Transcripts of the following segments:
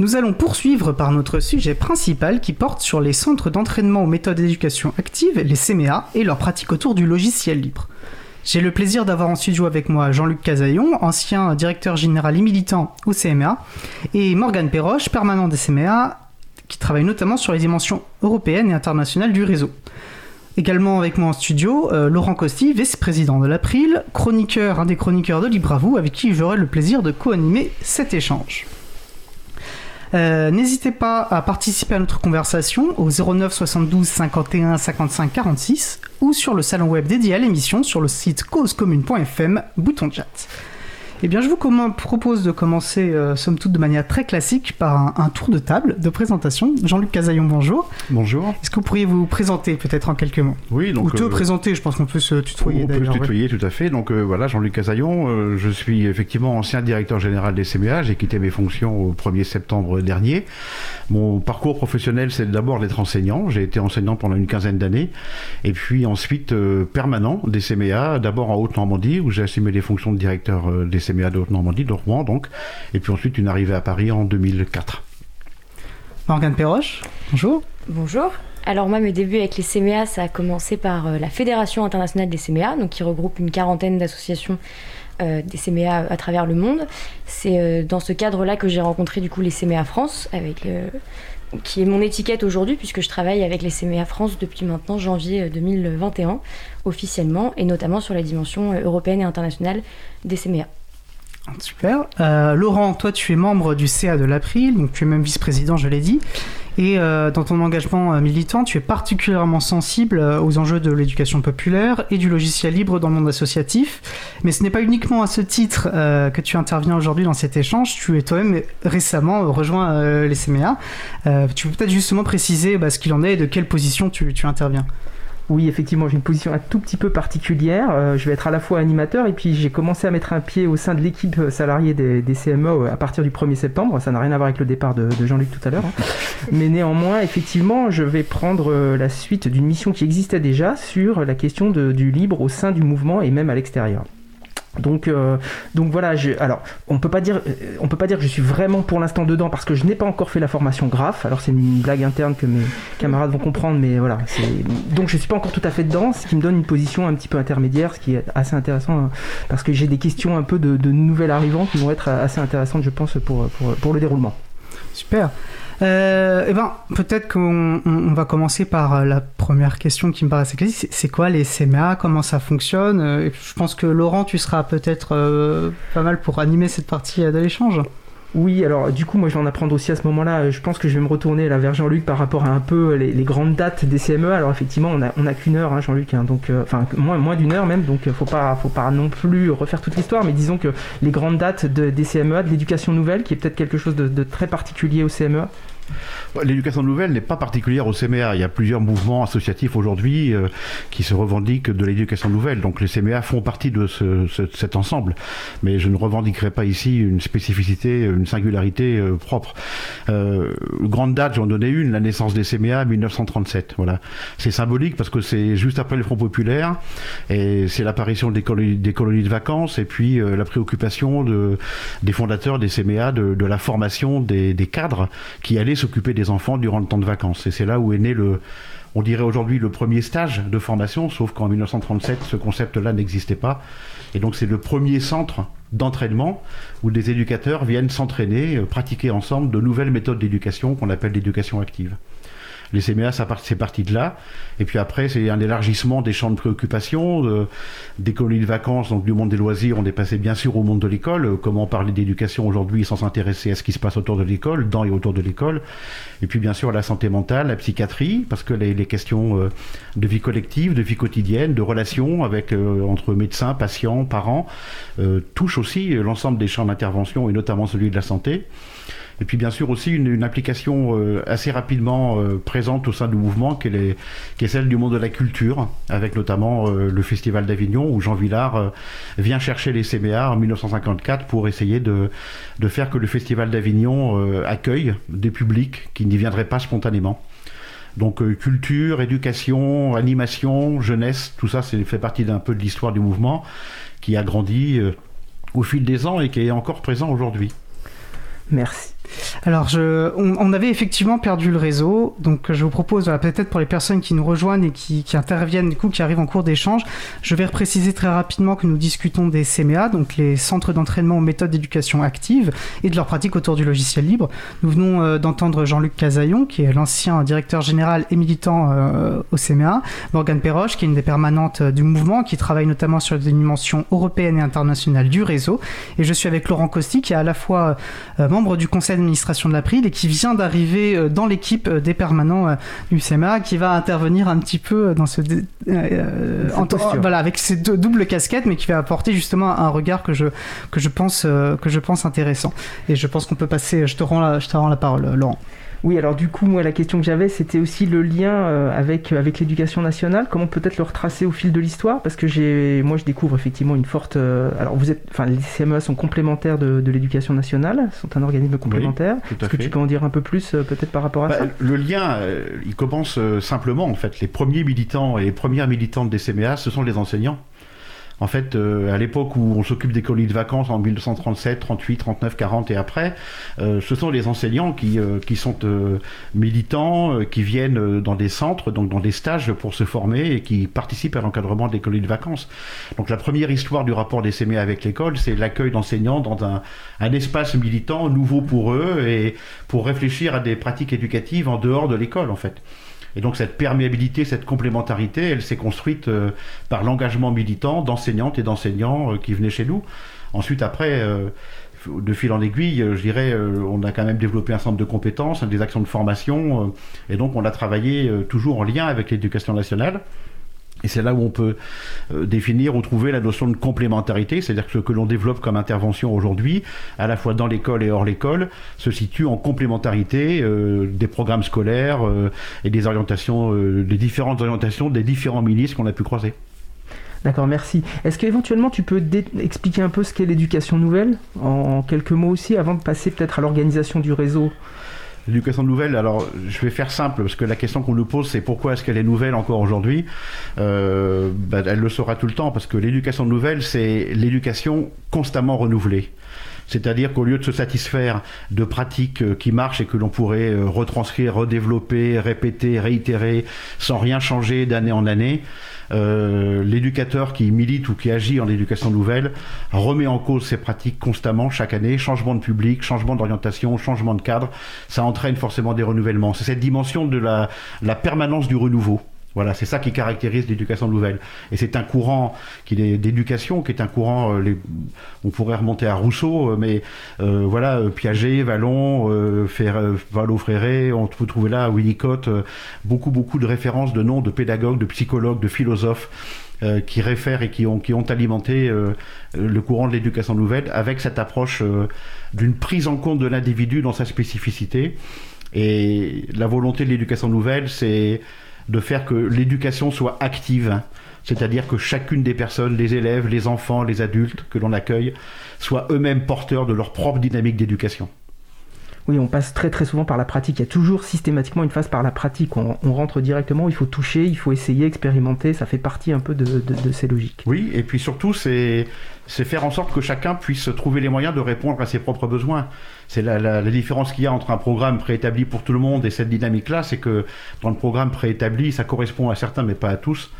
Nous allons poursuivre par notre sujet principal qui porte sur les centres d'entraînement aux méthodes d'éducation active, les CMA, et leur pratique autour du logiciel libre. J'ai le plaisir d'avoir en studio avec moi Jean-Luc Casaillon, ancien directeur général et militant au CMA, et Morgane Perroche, permanent des CMA, qui travaille notamment sur les dimensions européennes et internationales du réseau. Également avec moi en studio, euh, Laurent Costi, vice-président de l'April, chroniqueur, un des chroniqueurs de Libre avec qui j'aurai le plaisir de co-animer cet échange. Euh, n'hésitez pas à participer à notre conversation au 09 72 51 55 46 ou sur le salon web dédié à l'émission sur le site causecommune.fm, bouton chat. Eh bien, je vous propose de commencer, euh, somme toute, de manière très classique par un, tour de table de présentation. Jean-Luc Casaillon, bonjour. Bonjour. Est-ce que vous pourriez vous présenter peut-être en quelques mots? Oui, donc. Ou te euh, présenter, je pense qu'on peut se tutoyer On peut se tutoyer, tout à fait. Donc euh, voilà, Jean-Luc Casaillon, je suis effectivement ancien directeur général des CMA. J'ai quitté mes fonctions au 1er septembre dernier. Mon parcours professionnel, c'est d'abord d'être enseignant. J'ai été enseignant pendant une quinzaine d'années. Et puis ensuite, permanent des CMA, d'abord en Haute-Normandie, où j'ai assumé les fonctions de directeur des CMA de Haute-Normandie, de Rouen donc, et puis ensuite une arrivée à Paris en 2004. Morgane Perroche, bonjour. Bonjour. Alors moi, mes débuts avec les CMA, ça a commencé par euh, la Fédération internationale des CMA, donc qui regroupe une quarantaine d'associations euh, des CMA à travers le monde. C'est euh, dans ce cadre-là que j'ai rencontré du coup les CMA France, avec qui est mon étiquette aujourd'hui, puisque je travaille avec les CMA France depuis maintenant janvier 2021 officiellement, et notamment sur la dimension européenne et internationale des CMA. Super. Euh, Laurent, toi, tu es membre du CA de l'April, donc tu es même vice-président, je l'ai dit. Et euh, dans ton engagement euh, militant, tu es particulièrement sensible aux enjeux de l'éducation populaire et du logiciel libre dans le monde associatif. Mais ce n'est pas uniquement à ce titre que tu interviens aujourd'hui dans cet échange. Tu es toi-même récemment rejoint les CMA. tu peux peut-être justement préciser bah, ce qu'il en est et de quelle position tu interviens. Oui, effectivement, j'ai une position un tout petit peu particulière. Euh, je vais être à la fois animateur et puis j'ai commencé à mettre un pied au sein de l'équipe salariée des, des, CME euh, à partir du 1er septembre. Ça n'a rien à voir avec le départ de, Jean-Luc tout à l'heure. Hein. Mais néanmoins, effectivement, je vais prendre euh, la suite d'une mission qui existait déjà sur la question du libre au sein du mouvement et même à l'extérieur. Donc, euh, donc voilà. Je, alors, on peut pas dire, euh, on peut pas dire que je suis vraiment pour l'instant dedans parce que je n'ai pas encore fait la formation graphe. Alors c'est une blague interne que mes camarades vont comprendre, mais voilà. Donc je suis pas encore tout à fait dedans, ce qui me donne une position un petit peu intermédiaire, ce qui est assez intéressant hein, parce que j'ai des questions un peu de, de nouvelles arrivants qui vont être assez intéressantes, je pense, pour, pour, pour le déroulement. Super. Euh, eh ben, peut-être qu'on va commencer par euh, la première question qui me assez classique. C'est quoi les CMA Comment ça fonctionne? Euh, Je pense que Laurent, tu seras peut-être pas mal pour animer cette partie de l'échange. Oui, alors du coup, moi je vais en apprendre aussi à ce moment-là. Je pense que je vais me retourner vers Jean-Luc par rapport à un peu les, grandes dates des CME. Alors effectivement, on a, on a qu'une heure, hein, Jean-Luc, hein, donc enfin moins, moins d'une heure même, donc faut pas, faut pas non plus refaire toute l'histoire, mais disons que les grandes dates de, des CME, de l'éducation nouvelle, qui est peut-être quelque chose de, de très particulier au CME. L'éducation nouvelle n'est pas particulière au CMA. Il y a plusieurs mouvements associatifs aujourd'hui euh, qui se revendiquent de l'éducation nouvelle. Donc les CMA font partie de cet ensemble. Mais je ne revendiquerai pas ici une spécificité, une singularité euh, propre. Euh, grande date, j'en donnais une, la naissance des CMA 1937. Voilà. C'est symbolique parce que c'est juste après le Front populaire et c'est l'apparition des colonies, de vacances et puis la préoccupation de, des fondateurs des CMA de, de la formation des, des cadres qui allaient s'occuper des enfants durant le temps de vacances. Et c'est là où est né le, on dirait aujourd'hui le premier stage de formation, sauf qu'en 1937, ce concept-là n'existait pas. Et donc c'est le premier centre d'entraînement où des éducateurs viennent s'entraîner, euh, pratiquer ensemble de nouvelles méthodes d'éducation qu'on appelle l'éducation active. Les CMA, ça c'est parti de là. Et puis après, c'est un élargissement des champs de préoccupation, des colonies de vacances, donc du monde des loisirs. On est passé bien sûr au monde de l'école. Euh, comment parler d'éducation aujourd'hui sans s'intéresser à ce qui se passe autour de l'école, dans et autour de l'école. Et puis bien sûr la santé mentale, la psychiatrie, parce que les, questions euh, de vie collective, de vie quotidienne, de relations avec euh, entre médecins, patients, parents, touchent aussi l'ensemble des champs d'intervention et notamment celui de la santé. Et puis bien sûr aussi une, application euh, assez rapidement euh, présente au sein du mouvement qui est, est, celle du monde de la culture, avec notamment euh, le Festival d'Avignon où Jean Villard vient chercher les CMA en 1954 pour essayer de, de faire que le Festival d'Avignon accueille des publics qui n'y viendraient pas spontanément. Donc culture, éducation, animation, jeunesse, tout ça fait partie d'un peu de l'histoire du mouvement qui a grandi au fil des ans et qui est encore présent aujourd'hui. Merci. Alors, on, avait effectivement perdu le réseau, donc je vous propose, peut-être pour les personnes qui nous rejoignent et qui, interviennent, du coup, qui arrivent en cours d'échange, je vais préciser très rapidement que nous discutons des CMA, donc les centres d'entraînement aux méthodes d'éducation active, et de leur pratique autour du logiciel libre. Nous venons euh, d'entendre Jean-Luc Casaillon, qui est l'ancien directeur général et militant euh, au CMA, Morgane Perroche, qui est une des permanentes euh, du mouvement, qui travaille notamment sur des dimensions européennes et internationales du réseau, et je suis avec Laurent Costi, qui est à la fois membre du conseil d'administration de l'April et qui vient d'arriver euh, dans l'équipe euh, des permanents euh, du CMA, qui va intervenir un petit peu dans ce voilà avec ces deux doubles casquettes, mais qui va apporter justement un regard que je que je pense que je pense intéressant. Et je pense qu'on peut passer. Je te rends la, je te rends la parole, Laurent. Oui, alors du coup, moi, la question que j'avais, c'était aussi le lien euh, avec, euh, avec l'éducation nationale. Comment peut-être le retracer au fil de l'histoire? Parce que j'ai, moi, je découvre effectivement une forte. Euh, alors, vous êtes, enfin, les CME sont complémentaires de, de l'éducation nationale, sont un organisme complémentaire. Est-ce que tu peux en dire un peu plus, peut-être par rapport à bah, ça? Le lien, il commence simplement, en fait. Les premiers militants et les premières militantes des CMA, ce sont les enseignants. En fait, euh, à l'époque où on s'occupe des colonies de vacances en 1937, 38, 39, 40 et après, euh, ce sont les enseignants qui, euh, qui sont militants, qui viennent dans des centres, donc dans des stages pour se former et qui participent à l'encadrement des colonies de vacances. Donc la première histoire du rapport des CME avec l'école, c'est l'accueil d'enseignants dans un, un espace militant nouveau pour eux et pour réfléchir à des pratiques éducatives en dehors de l'école en fait. Et donc cette perméabilité, cette complémentarité, elle s'est construite euh, par l'engagement militant d'enseignantes et d'enseignants euh, qui venaient chez nous. Ensuite, après, euh, de fil en aiguille, je dirais, on a quand même développé un centre de compétences, des actions de formation, et donc on a travaillé toujours en lien avec l'éducation nationale. Et c'est là où on peut euh, définir ou trouver la notion de complémentarité, c'est-à-dire que ce que l'on développe comme intervention aujourd'hui, à la fois dans l'école et hors l'école, se situe en complémentarité euh, des programmes scolaires euh, et des orientations, des différentes orientations des différents ministres qu'on a pu croiser. D'accord, merci. Est-ce qu'éventuellement tu peux expliquer un peu ce qu'est l'éducation nouvelle, en quelques mots aussi, avant de passer peut-être à l'organisation du réseau? L'éducation nouvelle, alors je vais faire simple, parce que la question qu'on nous pose, c'est pourquoi est-ce qu'elle est nouvelle encore aujourd'hui euh, bah, Elle le sera tout le temps, parce que l'éducation nouvelle, c'est l'éducation constamment renouvelée. C'est-à-dire qu'au lieu de se satisfaire de pratiques euh, qui marchent et que l'on pourrait euh, retranscrire, redévelopper, répéter, réitérer, sans rien changer d'année en année, euh, l'éducateur qui milite ou qui agit en éducation nouvelle remet en cause ces pratiques constamment chaque année, changement de public, changement d'orientation, changement de cadre, ça entraîne forcément des renouvellements. C'est cette dimension de la, la permanence du renouveau. Voilà, c'est ça qui caractérise l'éducation nouvelle. Et c'est un courant qui est d'éducation, qui est un courant, euh, on pourrait remonter à Rousseau, euh, mais euh, voilà, Piaget, Vallon, Valo Fréré, on peut trouver là Winnicott, beaucoup, beaucoup de références de noms de pédagogues, de psychologues, de philosophes. qui réfèrent et qui ont, qui ont alimenté le courant de l'éducation nouvelle avec cette approche d'une prise en compte de l'individu dans sa spécificité. Et la volonté de l'éducation nouvelle, c'est de faire que l'éducation soit active, c'est-à-dire que chacune des personnes, les élèves, les enfants, les adultes que l'on accueille, soient eux-mêmes porteurs de leur propre dynamique d'éducation. Oui, on passe très très souvent par la pratique. Il y a toujours systématiquement une phase par la pratique. On, rentre directement, il faut toucher, il faut essayer, expérimenter. Ça fait partie un peu de, ces logiques. Oui, et puis surtout, c'est faire en sorte que chacun puisse trouver les moyens de répondre à ses propres besoins. C'est la, la, différence qu'il y a entre un programme préétabli pour tout le monde et cette dynamique-là, c'est que dans le programme préétabli, ça correspond à certains, mais pas à tous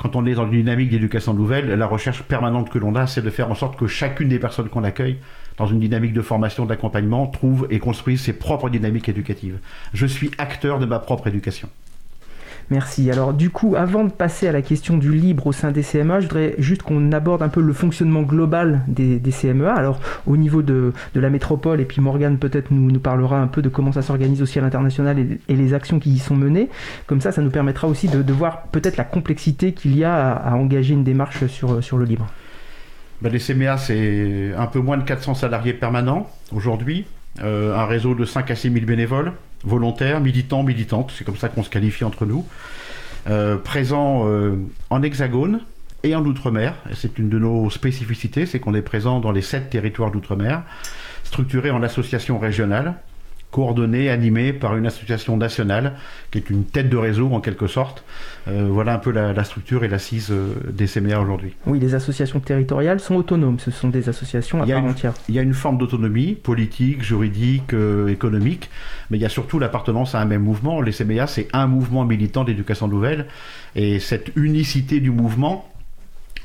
quand on est dans une dynamique d'éducation nouvelle, la recherche permanente que l'on a, c'est de faire en sorte que chacune des personnes qu'on accueille dans une dynamique de formation, d'accompagnement, trouve et construise ses propres dynamiques éducatives. Je suis acteur de ma propre éducation. Merci. Alors du coup, avant de passer à la question du libre au sein des CMA, je voudrais juste qu'on aborde un peu le fonctionnement global des, CMEA. Alors au niveau de, la métropole, et puis Morgane peut-être nous, parlera un peu de comment ça s'organise aussi à l'international et, les actions qui y sont menées. Comme ça, ça nous permettra aussi de, voir peut-être la complexité qu'il y a à, engager une démarche sur, le libre. Ben, les CMA, c'est un peu moins de 400 salariés permanents aujourd'hui, euh, un réseau de 5 à 6 000 bénévoles volontaires, militants, militantes, c'est comme ça qu'on se qualifie entre nous, euh, présents euh, en hexagone et en outre-mer. C'est une de nos spécificités, c'est qu'on est présent dans les sept territoires d'outre-mer, structurés en associations régionales, coordonnée, animée par une association nationale qui est une tête de réseau en quelque sorte. Euh, voilà un peu la, structure et l'assise euh, des CMA aujourd'hui. Oui, les associations territoriales sont autonomes, ce sont des associations à part entière. Il y a une forme d'autonomie politique, juridique, euh, économique, mais il y a surtout l'appartenance à un même mouvement. Les CMA, c'est un mouvement militant d'éducation nouvelle, et cette unicité du mouvement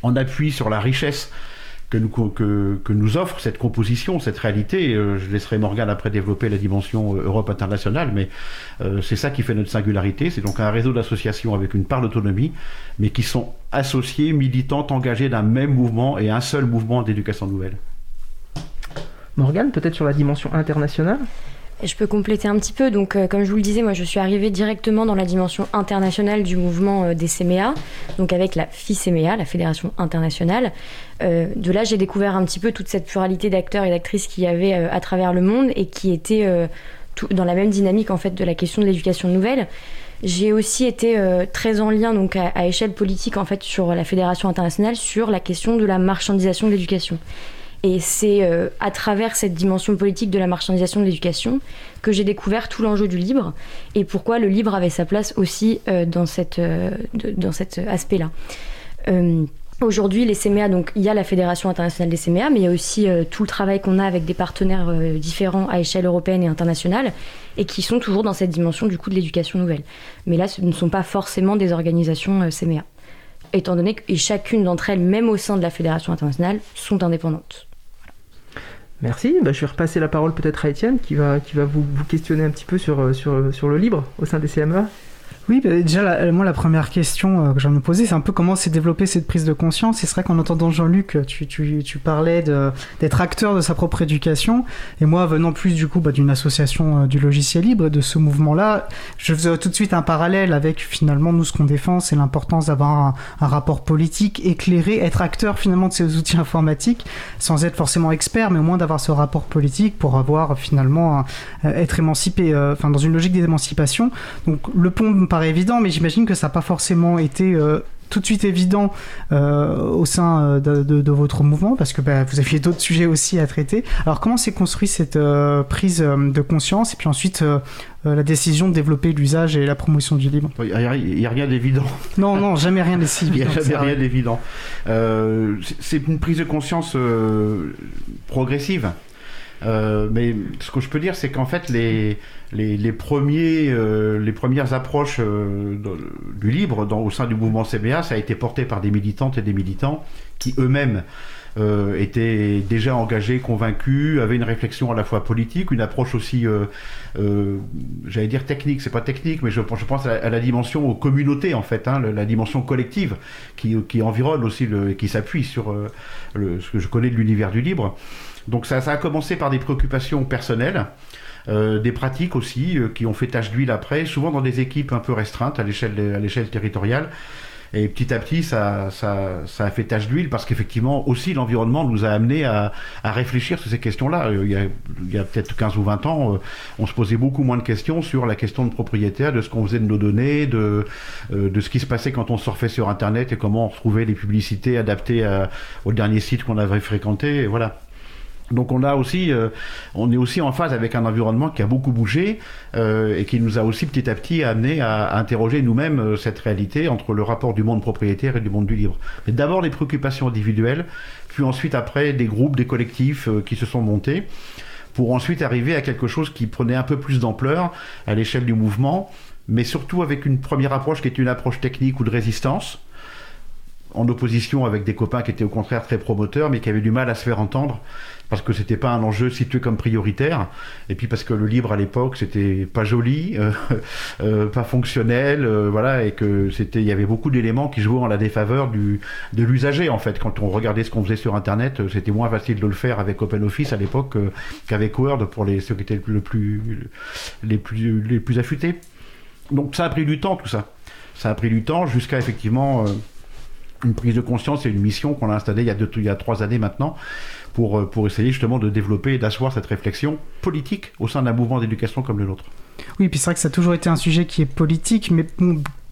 en appuie sur la richesse que nous, offre cette composition, cette réalité. Euh, je laisserai Morgane après développer la dimension euh, Europe internationale, mais euh, c'est ça qui fait notre singularité. C'est donc un réseau d'associations avec une part d'autonomie, mais qui sont associées, militantes, engagées d'un même mouvement et un seul mouvement d'éducation nouvelle. Morgane, peut-être sur la dimension internationale? Je peux compléter un petit peu. Donc, comme je vous le disais, moi, je suis arrivée directement dans la dimension internationale du mouvement des CMEA, donc avec la FICMEA, la Fédération internationale. Euh, de là, j'ai découvert un petit peu toute cette pluralité d'acteurs et d'actrices qu'il y avait euh, à travers le monde et qui étaient euh, dans la même dynamique en fait de la question de l'éducation nouvelle. J'ai aussi été très en lien donc à, échelle politique en fait sur la fédération internationale sur la question de la marchandisation de l'éducation. Et c'est à travers cette dimension politique de la marchandisation de l'éducation que j'ai découvert tout l'enjeu du libre et pourquoi le libre avait sa place aussi dans, cette, dans cet aspect-là. Aujourd'hui, les CMA, donc il y a la Fédération internationale des CMA, mais il y a aussi euh, tout le travail qu'on a avec des partenaires euh, différents à échelle européenne et internationale, et qui sont toujours dans cette dimension du coup de l'éducation nouvelle. Mais là, ce ne sont pas forcément des organisations euh, CMA, étant donné que chacune d'entre elles, même au sein de la Fédération internationale, sont indépendantes. Merci. Bah, je vais repasser la parole peut-être à Étienne, qui va, qui va vous, vous, questionner un petit peu sur, sur, sur le libre au sein des CMA. Oui, bah, déjà, moi, la première question euh, que j'ai me poser, c'est un peu comment s'est développée cette prise de conscience. Et c'est vrai qu'en entendant Jean-Luc, tu, tu, tu, parlais d'être acteur de sa propre éducation. Et moi, venant plus du coup bah, d'une association euh, du logiciel libre, de ce mouvement-là, je faisais tout de suite un parallèle avec finalement nous, ce qu'on défend, c'est l'importance d'avoir un, rapport politique éclairé, être acteur finalement de ces outils informatiques, sans être forcément expert, mais au moins d'avoir ce rapport politique pour avoir finalement euh, être émancipé, enfin dans une logique d'émancipation. Donc le pont paraît évident, mais j'imagine que ça n'a pas forcément été euh, tout de suite évident euh, au sein euh, de, votre mouvement, parce que bah, vous aviez d'autres sujets aussi à traiter. Alors comment s'est construite cette prise de conscience et puis ensuite la décision de développer l'usage et la promotion du libre? Il n'y a, rien d'évident. Non, non, jamais rien d'évident. Il n'y a jamais rien d'évident. c'est une prise de conscience progressive. Mais ce que je peux dire, c'est qu'en fait, les, les, premiers, euh, les premières approches euh, du libre au sein du mouvement CBA, ça a été porté par des militantes et des militants qui eux-mêmes euh, étaient déjà engagés, convaincus, avaient une réflexion à la fois politique, une approche aussi, j'allais dire technique, c'est pas technique, mais je, pense à la, dimension aux communautés en fait, hein, la, dimension collective qui, qui environne aussi, le, qui s'appuie sur ce que je connais de l'univers du libre. Donc ça, ça a commencé par des préoccupations personnelles. Euh, des pratiques aussi euh, qui ont fait tache d'huile après, souvent dans des équipes un peu restreintes à l'échelle à territoriale. Et petit à petit, ça, ça, ça a fait tache d'huile parce qu'effectivement, aussi, l'environnement nous a amené à, à, réfléchir sur ces questions-là. Euh, il y a, a peut-être 15 ou 20 ans, on se posait beaucoup moins de questions sur la question de propriétaire, de ce qu'on faisait de nos données, de, de ce qui se passait quand on surfait sur Internet et comment on retrouvait les publicités adaptées au dernier site qu'on avait fréquenté. Et voilà. Donc on a aussi, euh, on est aussi en phase avec un environnement qui a beaucoup bougé euh, et qui nous a aussi petit à petit amené à, interroger nous-mêmes euh, cette réalité entre le rapport du monde propriétaire et du monde du libre. Mais d'abord les préoccupations individuelles, puis ensuite après des groupes, des collectifs qui se sont montés pour ensuite arriver à quelque chose qui prenait un peu plus d'ampleur à l'échelle du mouvement, mais surtout avec une première approche qui est une approche technique ou de résistance en opposition avec des copains qui étaient au contraire très promoteurs, mais qui avaient du mal à se faire entendre parce que c'était pas un enjeu situé comme prioritaire, et puis parce que le libre à l'époque c'était pas joli, euh, euh, pas fonctionnel, euh, voilà, et que c'était, il y avait beaucoup d'éléments qui jouaient en la défaveur du de l'usager en fait. Quand on regardait ce qu'on faisait sur Internet, c'était moins facile de le faire avec OpenOffice à l'époque qu'avec Word pour les ceux qui étaient le plus les plus les plus affûtés. Donc ça a pris du temps tout ça. Ça a pris du temps jusqu'à effectivement une prise de conscience et une mission qu'on a installée il y a, deux, il y a trois années maintenant pour, pour essayer justement de développer et d'asseoir cette réflexion politique au sein d'un mouvement d'éducation comme le nôtre. Oui, puis c'est vrai que ça a toujours été un sujet qui est politique, mais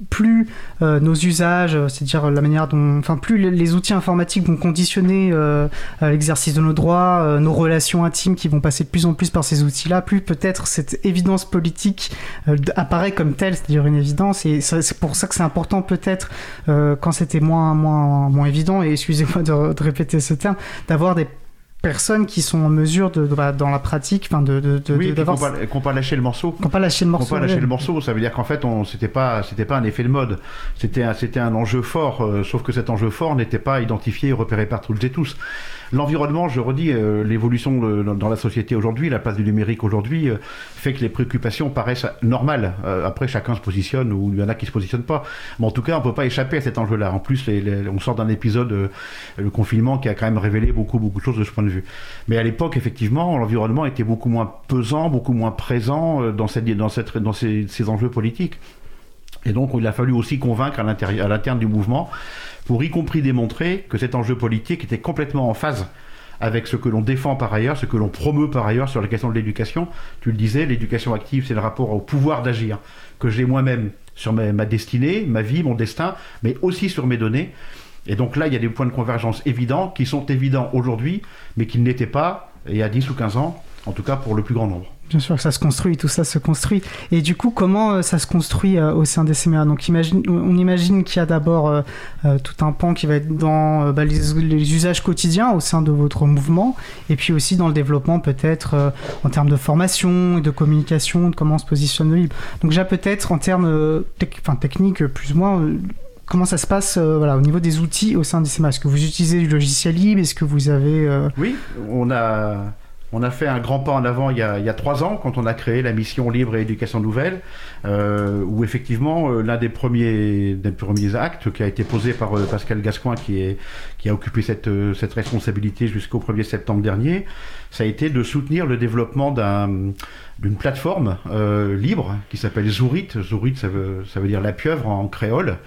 plus euh, nos usages, euh, c'est-à-dire la manière dont, enfin, plus les outils informatiques vont conditionner euh, l'exercice de nos droits, nos relations intimes qui vont passer de plus en plus par ces outils-là, plus peut-être cette évidence politique apparaît comme telle, c'est-à-dire une évidence. Et c'est pour ça que c'est important peut-être quand c'était moins, moins, moins évident. Et excusez-moi de, répéter ce terme, d'avoir des personnes qui sont en mesure de, bah, dans la pratique enfin de, de, de oui, qu'on pas, pas lâché le morceau. Qu'on pas lâché le morceau pas lâché le morceau ça veut dire qu'en fait on c'était pas c'était pas un effet de mode. C'était un c'était un enjeu fort euh, sauf que cet enjeu fort n'était pas identifié et repéré par toutes et tous L'environnement, je redis, euh, l'évolution dans la société aujourd'hui, la place du numérique aujourd'hui, euh, fait que les préoccupations paraissent normales. Euh, après, chacun se positionne ou il y en a qui se positionnent pas. Mais en tout cas, on peut pas échapper à cet enjeu-là. En plus, on sort d'un épisode, le confinement, qui a quand même révélé beaucoup, beaucoup de choses de ce point de vue. Mais à l'époque, effectivement, l'environnement était beaucoup moins pesant, beaucoup moins présent dans ces, ces enjeux politiques. Et donc, il a fallu aussi convaincre à l'interne du mouvement pour y compris démontrer que cet enjeu politique était complètement en phase avec ce que l'on défend par ailleurs, ce que l'on promeut par ailleurs sur la question de l'éducation. Tu le disais, l'éducation active, c'est le rapport au pouvoir d'agir que j'ai moi-même sur ma, destinée, ma vie, mon destin, mais aussi sur mes données. Et donc là, il y a des points de convergence évidents qui sont évidents aujourd'hui, mais qui n'étaient pas il y a 10 ou 15 ans, en tout cas pour le plus grand nombre. Bien sûr que ça se construit, tout ça se construit. Et du coup, comment euh, ça se construit euh, au sein des CMA Donc, on imagine qu'il y a d'abord euh, tout un pan qui va être dans bah, les, usages quotidiens au sein de votre mouvement, et puis aussi dans le développement peut-être en termes de formation de communication, de comment on se positionne le libre. Donc, déjà peut-être en termes techniques, plus ou moins, comment ça se passe au niveau des outils au sein des CMA Est-ce que vous utilisez du logiciel libre? Est-ce que vous avez... Oui, on a on a fait un grand pas en avant il y, a, trois ans, quand on a créé la mission Libre et Éducation Nouvelle, euh, où effectivement, euh, l'un des premiers, des premiers actes qui a été posé par euh, Pascal Gascoin, qui, est, qui a occupé cette, cette responsabilité jusqu'au 1er septembre dernier, ça a été de soutenir le développement d'une plateforme libre qui s'appelle Zourit. Zourit, ça veut, ça veut dire la pieuvre en créole.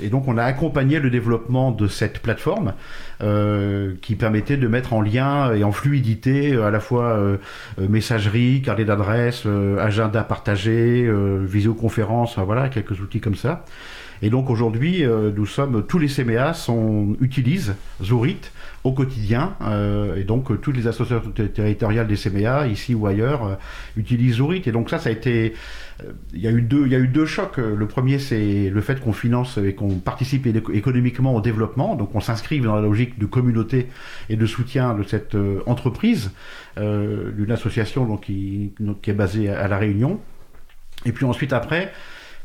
et donc, on a accompagné le développement de cette plateforme euh, qui permettait de mettre en lien et en fluidité euh, à la fois euh, messagerie, carnet d'adresse, agenda partagé, visioconférence, voilà, quelques outils comme ça. Et donc aujourd'hui, nous sommes tous les CMA sont utilisent Zourit au quotidien. Euh, et donc, euh, toutes les associations territoriales des CMA, ici ou ailleurs, euh, utilisent Zourit. Et donc, ça, ça a été. Il y, a eu deux, il y a eu deux chocs. Le premier, c'est le fait qu'on finance et qu'on participe économiquement au développement. Donc, on s'inscrive dans la logique de communauté et de soutien de cette entreprise, d'une association donc, qui est basée à La Réunion. Et puis ensuite, après,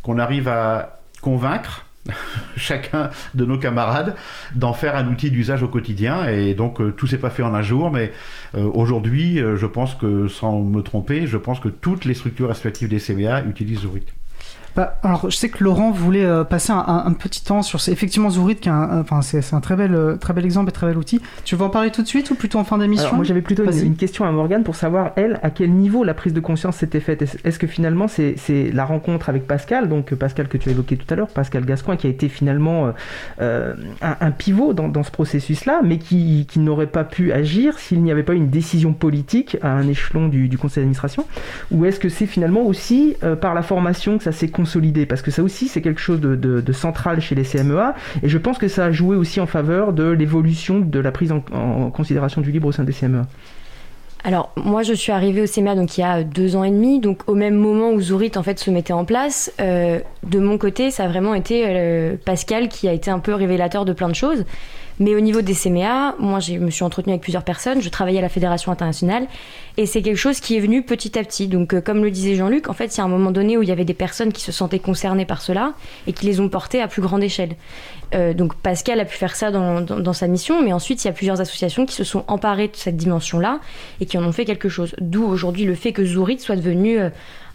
qu'on arrive à convaincre chacun de nos camarades d'en faire un outil d'usage au quotidien. Et donc euh, tout s'est pas fait en un jour, mais euh, aujourd'hui, euh, je pense que sans me tromper, je pense que toutes les structures associatives des CMA utilisent Zourit. Bah, alors, je sais que Laurent voulait euh, passer un, petit temps sur effectivement Zourit, qui est un, enfin, c'est, un très bel, euh, très bel exemple et très bel outil. Tu veux en parler tout de suite ou plutôt en fin d'émission Moi, j'avais plutôt une, question à Morgane pour savoir elle à quel niveau la prise de conscience s'était faite. Est-ce, que finalement c'est, la rencontre avec Pascal, donc Pascal que tu as évoqué tout à l'heure, Pascal Gascoin, qui a été finalement euh, un, pivot dans, ce processus-là, mais qui, n'aurait pas pu agir s'il n'y avait pas une décision politique à un échelon du, conseil d'administration? Ou est-ce que c'est finalement aussi par la formation que ça s'est consolidé parce que ça aussi c'est quelque chose de, central chez les CMEA et je pense que ça a joué aussi en faveur de l'évolution de la prise en, considération du libre au sein des CMEA. Alors moi je suis arrivée au CMA donc il y a deux ans et demi, donc au même moment où Zourit en fait se mettait en place. Euh, de mon côté ça a vraiment été euh, Pascal qui a été un peu révélateur de plein de choses. Mais au niveau des CMA, moi je me suis entretenue avec plusieurs personnes, je travaillais à la Fédération internationale et c'est quelque chose qui est venu petit à petit. Donc euh, comme le disait Jean-Luc, en fait il y a un moment donné où il y avait des personnes qui se sentaient concernées par cela et qui les ont portées à plus grande échelle. Euh, donc Pascal a pu faire ça dans, sa mission, mais ensuite il y a plusieurs associations qui se sont emparées de cette dimension-là et qui en ont fait quelque chose. D'où aujourd'hui le fait que Zourit soit devenu... Euh,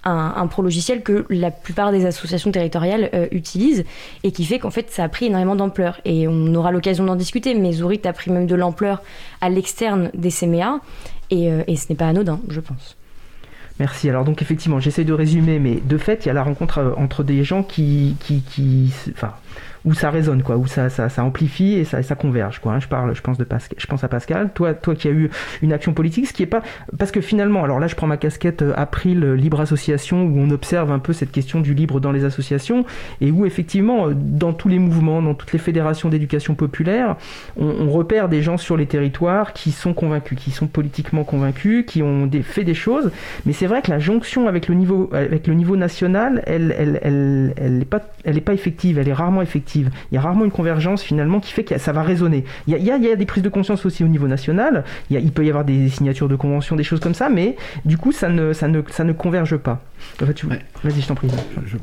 un, pro-logiciel que la plupart des associations territoriales euh, utilisent et qui fait qu'en fait ça a pris énormément d'ampleur. Et on aura l'occasion d'en discuter, mais Zourit a pris même de l'ampleur à l'externe des CMA et, euh, et ce n'est pas anodin, je pense. Merci. Alors donc effectivement, j'essaie de résumer, mais de fait, il y a la rencontre euh, entre des gens qui, qui, qui enfin, où ça résonne, quoi, où ça, ça, ça amplifie et ça, ça converge, quoi. Hein. Je parle, je pense de Pascal, je pense à Pascal. Toi, toi qui as eu une action politique, ce qui est pas, parce que finalement, alors là, je prends ma casquette euh, April libre association où on observe un peu cette question du libre dans les associations et où effectivement, euh, dans tous les mouvements, dans toutes les fédérations d'éducation populaire, on, repère des gens sur les territoires qui sont convaincus, qui sont politiquement convaincus, qui ont fait des choses. Mais c'est vrai que la jonction avec le niveau, avec le niveau national, elle, elle, elle, elle n'est pas, elle est pas effective, elle est rarement effective. Il y a rarement une convergence finalement qui fait que ça va résonner. Il y a, il y a, des prises de conscience aussi au niveau national. Il, y a, il, peut y avoir des signatures de conventions, des choses comme ça, mais du coup, ça ne, ça ne, ça ne converge pas. Tu... ouais. Vas-y, je t'en prie. Je...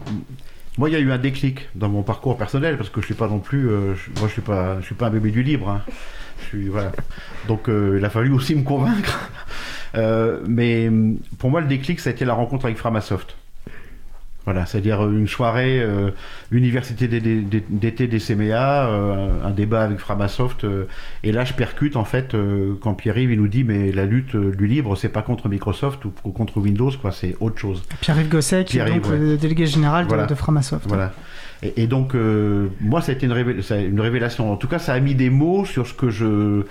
Moi, il y a eu un déclic dans mon parcours personnel parce que je suis pas non plus, euh, je, moi, je suis pas, je suis pas un bébé du libre. Hein. Je suis voilà. Donc, euh, il a fallu aussi me convaincre. Euh, mais pour moi, le déclic, ça a été la rencontre avec Framasoft. Voilà, c'est-à-dire une soirée euh, université d'été des CMA, euh, un débat avec Framasoft, euh, et là je percute en fait quand Pierre-Yves il nous dit mais la lutte du libre c'est pas contre Microsoft ou, ou, contre Windows quoi, c'est autre chose. Pierre-Yves Gosset qui est donc ouais. le délégué général voilà. de, Framasoft. Voilà. Et, et donc moi ça a été une, révél une, révélation. En tout cas ça a mis des mots sur ce que je,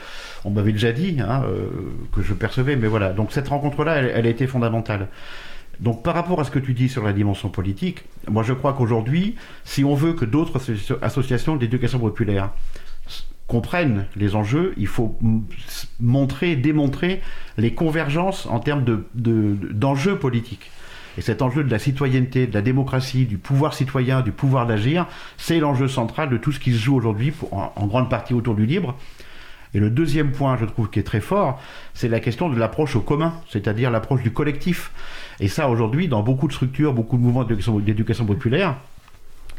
on m'avait déjà dit, hein, que je percevais, mais voilà. Donc cette rencontre là elle, elle a été fondamentale. Donc par rapport à ce que tu dis sur la dimension politique, moi je crois qu'aujourd'hui, si on veut que d'autres associations d'éducation populaire comprennent les enjeux, il faut montrer, démontrer les convergences en termes d'enjeux de, de, politiques. Et cet enjeu de la citoyenneté, de la démocratie, du pouvoir citoyen, du pouvoir d'agir, c'est l'enjeu central de tout ce qui se joue aujourd'hui, en grande partie autour du libre. Et le deuxième point, je trouve, qui est très fort, c'est la question de l'approche au commun, c'est-à-dire l'approche du collectif. Et ça, aujourd'hui, dans beaucoup de structures, beaucoup de mouvements d'éducation populaire,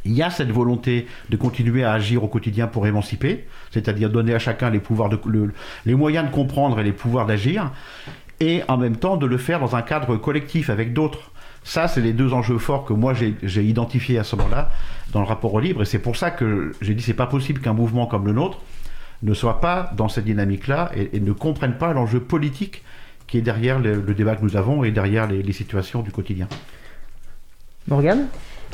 il y a cette volonté de continuer à agir au quotidien pour émanciper, c'est-à-dire donner à chacun les, moyens de comprendre et les pouvoirs d'agir, et en même temps de le faire dans un cadre collectif avec d'autres. Ça, c'est les deux enjeux forts que moi j'ai identifiés à ce moment-là dans le rapport au libre, et c'est pour ça que j'ai dit c'est pas possible qu'un mouvement comme le nôtre ne soit pas dans cette dynamique-là et, et, ne comprenne pas l'enjeu politique qui est derrière le, le, débat que nous avons et derrière les, les situations du quotidien. Morgane?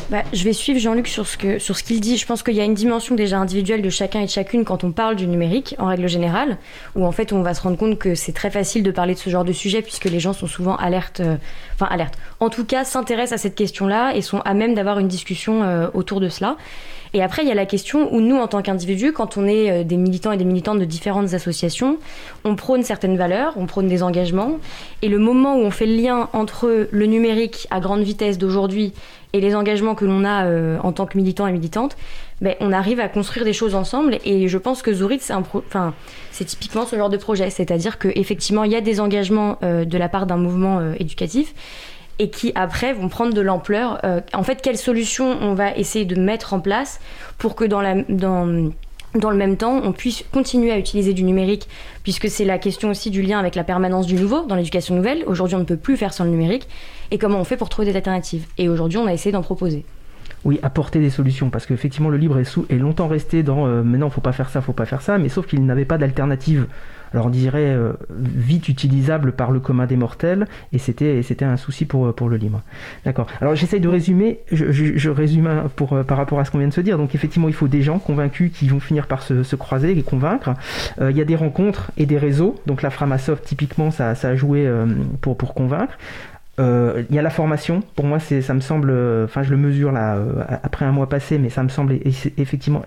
Bah, je vais suivre Jean-Luc sur ce qu'il sur ce qu'il dit. Je pense qu'il y a une dimension déjà individuelle de chacun et de chacune quand on parle du numérique, en règle générale, où en fait on va se rendre compte que c'est très facile de parler de ce genre de sujet puisque les gens sont souvent alertes, euh, enfin alertes. En tout cas, s'intéressent à cette question-là et sont à même d'avoir une discussion euh, autour de cela. Et après, il y a la question où nous, en tant qu'individus, quand on est euh, des militants et des militantes de différentes associations, on prône certaines valeurs, on prône des engagements. Et le moment où on fait le lien entre le numérique à grande vitesse d'aujourd'hui et les engagements que l'on a euh, en tant que militant et militante, ben, on arrive à construire des choses ensemble. Et je pense que Zourit, c'est enfin, typiquement ce genre de projet. C'est-à-dire qu'effectivement, il y a des engagements de la part d'un mouvement éducatif et qui après vont prendre de l'ampleur. Euh, en fait, quelles solutions on va essayer de mettre en place pour que dans, la, dans, dans le même temps, on puisse continuer à utiliser du numérique, puisque c'est la question aussi du lien avec la permanence du nouveau dans l'éducation nouvelle. Aujourd'hui, on ne peut plus faire sans le numérique. Et comment on fait pour trouver des alternatives? Et aujourd'hui, on a essayé d'en proposer. Oui, apporter des solutions, parce qu'effectivement, le libre est, longtemps resté dans euh, mais non, faut pas faire ça, faut pas faire ça, mais sauf qu'il n'avait pas d'alternative alors on dirait euh, vite utilisable par le commun des mortels, et c'était un souci pour pour le libre. D'accord. Alors j'essaye de résumer, je, résume pour euh, par rapport à ce qu'on vient de se dire. Donc effectivement, il faut des gens convaincus qui vont finir par se, se croiser et convaincre. Euh, il y a des rencontres et des réseaux. Donc la Framasoft typiquement, ça, ça a joué pour pour convaincre. Il y a la formation. Pour moi, ça me semble, enfin, je le mesure là après un mois passé, mais ça me semble effectivement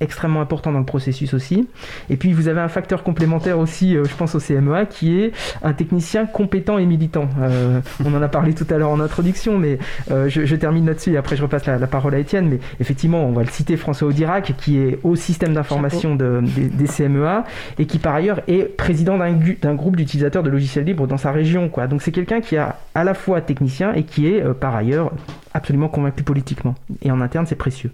extrêmement important dans le processus aussi. Et puis vous avez un facteur complémentaire aussi, euh, je pense au CMEA, qui est un technicien compétent et militant. Euh, on en a parlé tout à l'heure en introduction, mais euh, je, termine là-dessus et après je repasse la, parole à Étienne. Mais effectivement, on va le citer, François Audirac, qui est au système d'information de, des, CMEA et qui par ailleurs est président d'un, groupe d'utilisateurs de logiciels libres dans sa région. Quoi. Donc c'est quelqu'un qui est à la fois technicien et qui est par ailleurs absolument convaincu politiquement. Et en interne, c'est précieux.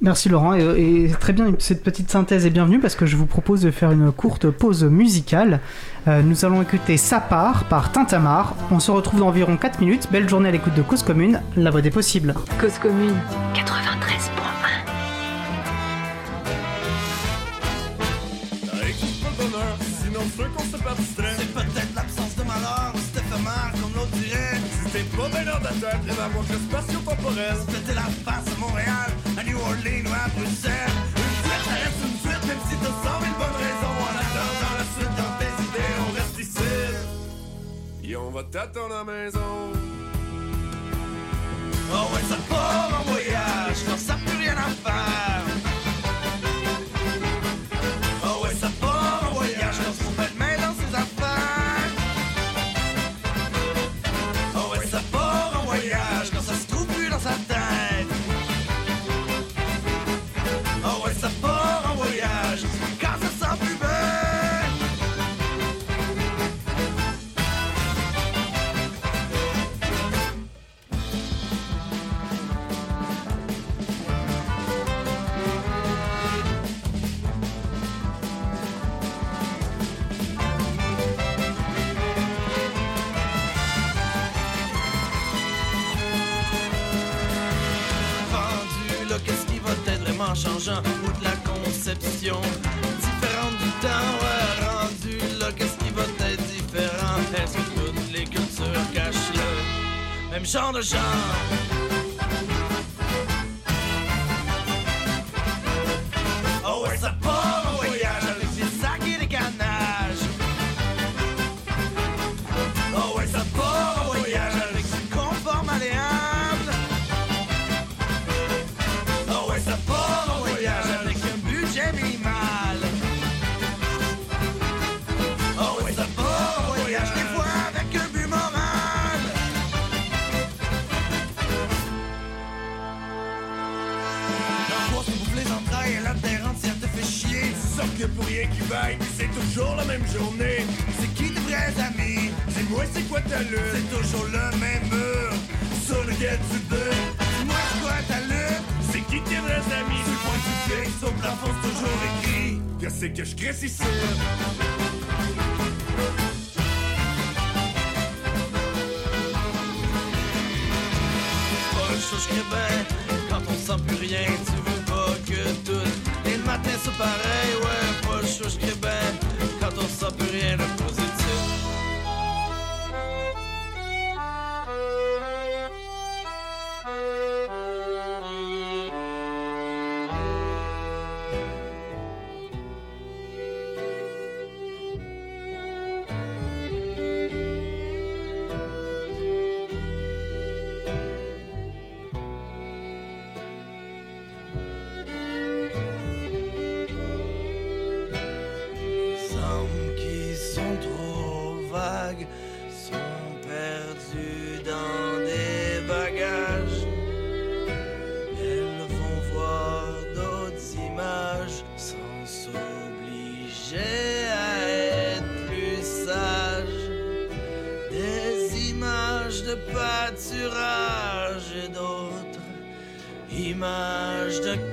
Merci Laurent, et, et, très bien, cette petite synthèse est bienvenue parce que je vous propose de faire une courte pause musicale. Euh, nous allons écouter Sa part par Tintamar. On se retrouve dans environ 4 minutes. Belle journée à l'écoute de Cause Commune, la voix des possibles. Cause Commune 93.1 C'est peut-être l'absence de malheur, c'est éphémère comme l'autre dirait. C'est pas bien ta tête, les amours spatio-temporels. C'était la face ou à Bruxelles. Une suite, reste une suite, même si t'as cent mille bonnes raisons. En attendant la suite dans tes idées, on reste ici. Et on va t'attendre à la maison. Oh ouais, ça part en voyage, quand ça plus rien à faire. Vraiment changeant ou de la conception. Différente du temps, rendu là, qu'est-ce qui va être différent? Est-ce que toutes les cultures cachent le même genre de genre? C'est toujours la même journée. C'est qui tes vrais amis? Dis-moi c'est quoi ta lutte? C'est toujours le même mur sur lequel tu Dis-moi c'est quoi ta lutte? C'est qui tes vrais amis? Sur le point du fixe, au plafond c'est toujours écrit. Qu'est-ce que je crée chose que ben Quand on sent plus rien Tu veux pas que tout. Et le matin c'est pareil Quand on sent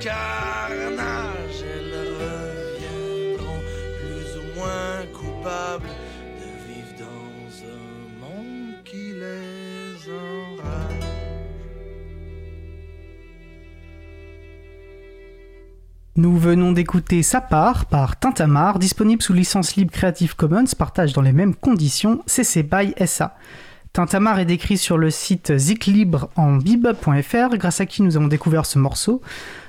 carnage. Reviendront plus ou moins de vivre dans un monde qui les. Nous venons d'écouter Sa part par Tintamar, disponible sous licence libre Creative Commons, partage dans les mêmes conditions, CC BY SA. Tintamar est décrit sur le site ziclibre en bib.fr, grâce à qui nous avons découvert ce morceau.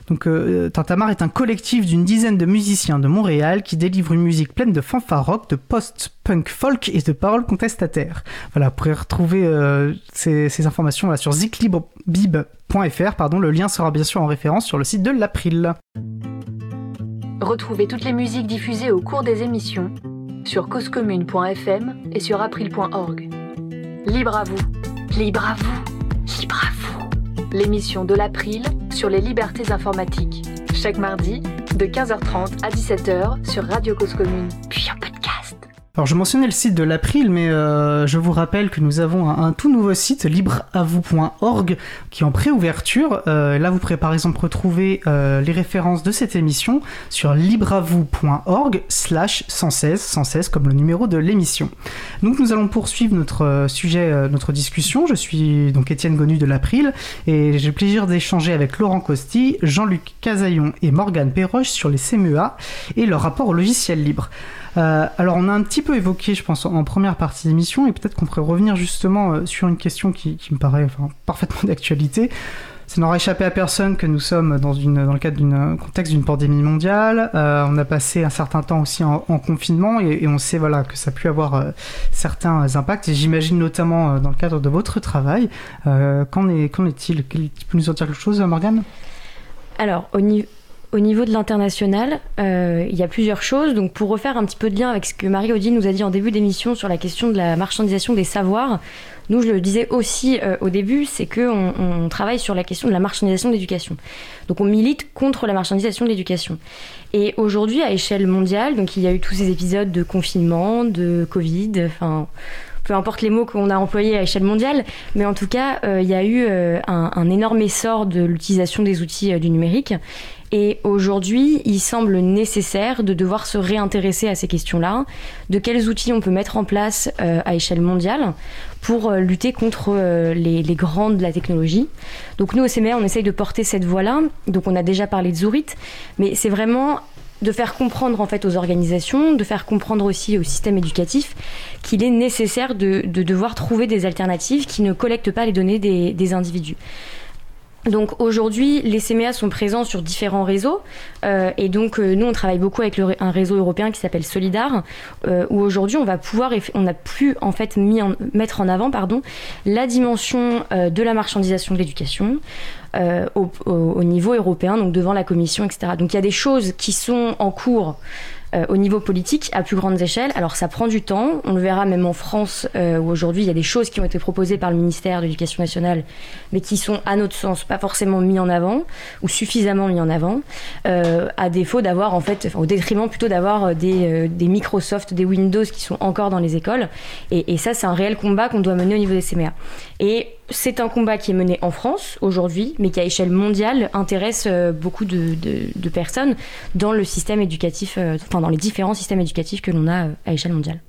Donc, euh, Tintamar est un collectif d'une dizaine de musiciens de Montréal qui délivre une musique pleine de fanfare rock, de post-punk folk et de paroles contestataires. Voilà, vous pourrez retrouver euh, ces, informations sur ziclibrebib.fr. Pardon, le lien sera bien sûr en référence sur le site de l'April. Retrouvez toutes les musiques diffusées au cours des émissions sur causecommune.fm et sur april.org. Libre à vous, libre à vous, libre à vous. L'émission de l'April sur les libertés informatiques. Chaque mardi, de 15h30 à 17h sur Radio Cause Commune, puis en podcast. Alors je mentionnais le site de l'April, mais euh, je vous rappelle que nous avons un, tout nouveau site, libreavou.org, qui est en préouverture. Euh, là, vous pourrez par exemple retrouver euh, les références de cette émission sur libreavou.org slash 116, 116 comme le numéro de l'émission. Donc nous allons poursuivre notre euh, sujet, notre discussion. Je suis donc Étienne Gonu de l'April, et j'ai le plaisir d'échanger avec Laurent Costi, Jean-Luc Casaillon et Morgane Perroche sur les CMEA et leur rapport au logiciel libre. Euh, alors on a un petit peu évoqué, je pense, en première partie d'émission, et peut-être qu'on pourrait revenir justement euh, sur une question qui, me paraît parfaitement d'actualité. Ça n'aura échappé à personne que nous sommes dans, le cadre d'un contexte d'une pandémie mondiale. Euh, on a passé un certain temps aussi en, confinement et, on sait voilà, que ça a pu avoir euh, certains impacts. Et j'imagine notamment euh, dans le cadre de votre travail. qu'en est-il? Tu peux nous en dire quelque chose, Morgane? Alors, au niveau au niveau de l'international, euh, il y a plusieurs choses. Donc, pour refaire un petit peu de lien avec ce que Marie-Odile nous a dit en début d'émission sur la question de la marchandisation des savoirs, nous, je le disais aussi euh, au début, c'est qu'on on travaille sur la question de la marchandisation de l'éducation. Donc, on milite contre la marchandisation de l'éducation. Et aujourd'hui, à échelle mondiale, donc il y a eu tous ces épisodes de confinement, de Covid, enfin peu importe les mots qu'on a employés à échelle mondiale, mais en tout cas, euh, il y a eu un, un, énorme essor de l'utilisation des outils du numérique. Et aujourd'hui, il semble nécessaire de devoir se réintéresser à ces questions-là, de quels outils on peut mettre en place euh, à échelle mondiale pour euh, lutter contre euh, les, les, grands de la technologie. Donc nous, au CMR, on essaye de porter cette voie-là. Donc on a déjà parlé de Zourit, mais c'est vraiment de faire comprendre en fait aux organisations, de faire comprendre aussi au système éducatif qu'il est nécessaire de, de, devoir trouver des alternatives qui ne collectent pas les données des, des individus. Donc aujourd'hui, les CMA sont présents sur différents réseaux euh, et donc euh, nous on travaille beaucoup avec un réseau européen qui s'appelle Solidar euh, où aujourd'hui on va pouvoir on a pu en fait mis mettre en avant pardon la dimension de la marchandisation de l'éducation au, au, niveau européen donc devant la commission etc. Donc il y a des choses qui sont en cours euh, au niveau politique à plus grande échelle. Alors ça prend du temps, on le verra même en France euh, où aujourd'hui il y a des choses qui ont été proposées par le ministère de l'Éducation nationale, mais qui sont à notre sens pas forcément mis en avant ou suffisamment mis en avant, euh, à défaut d'avoir en fait, au détriment plutôt d'avoir des, des, Microsoft, des Windows qui sont encore dans les écoles. Et, et ça c'est un réel combat qu'on doit mener au niveau des CMA. Et c'est un combat qui est mené en France aujourd'hui, mais qui à échelle mondiale intéresse euh, beaucoup de, personnes dans le système éducatif, euh, enfin dans les différents systèmes éducatifs que l'on a euh, à échelle mondiale.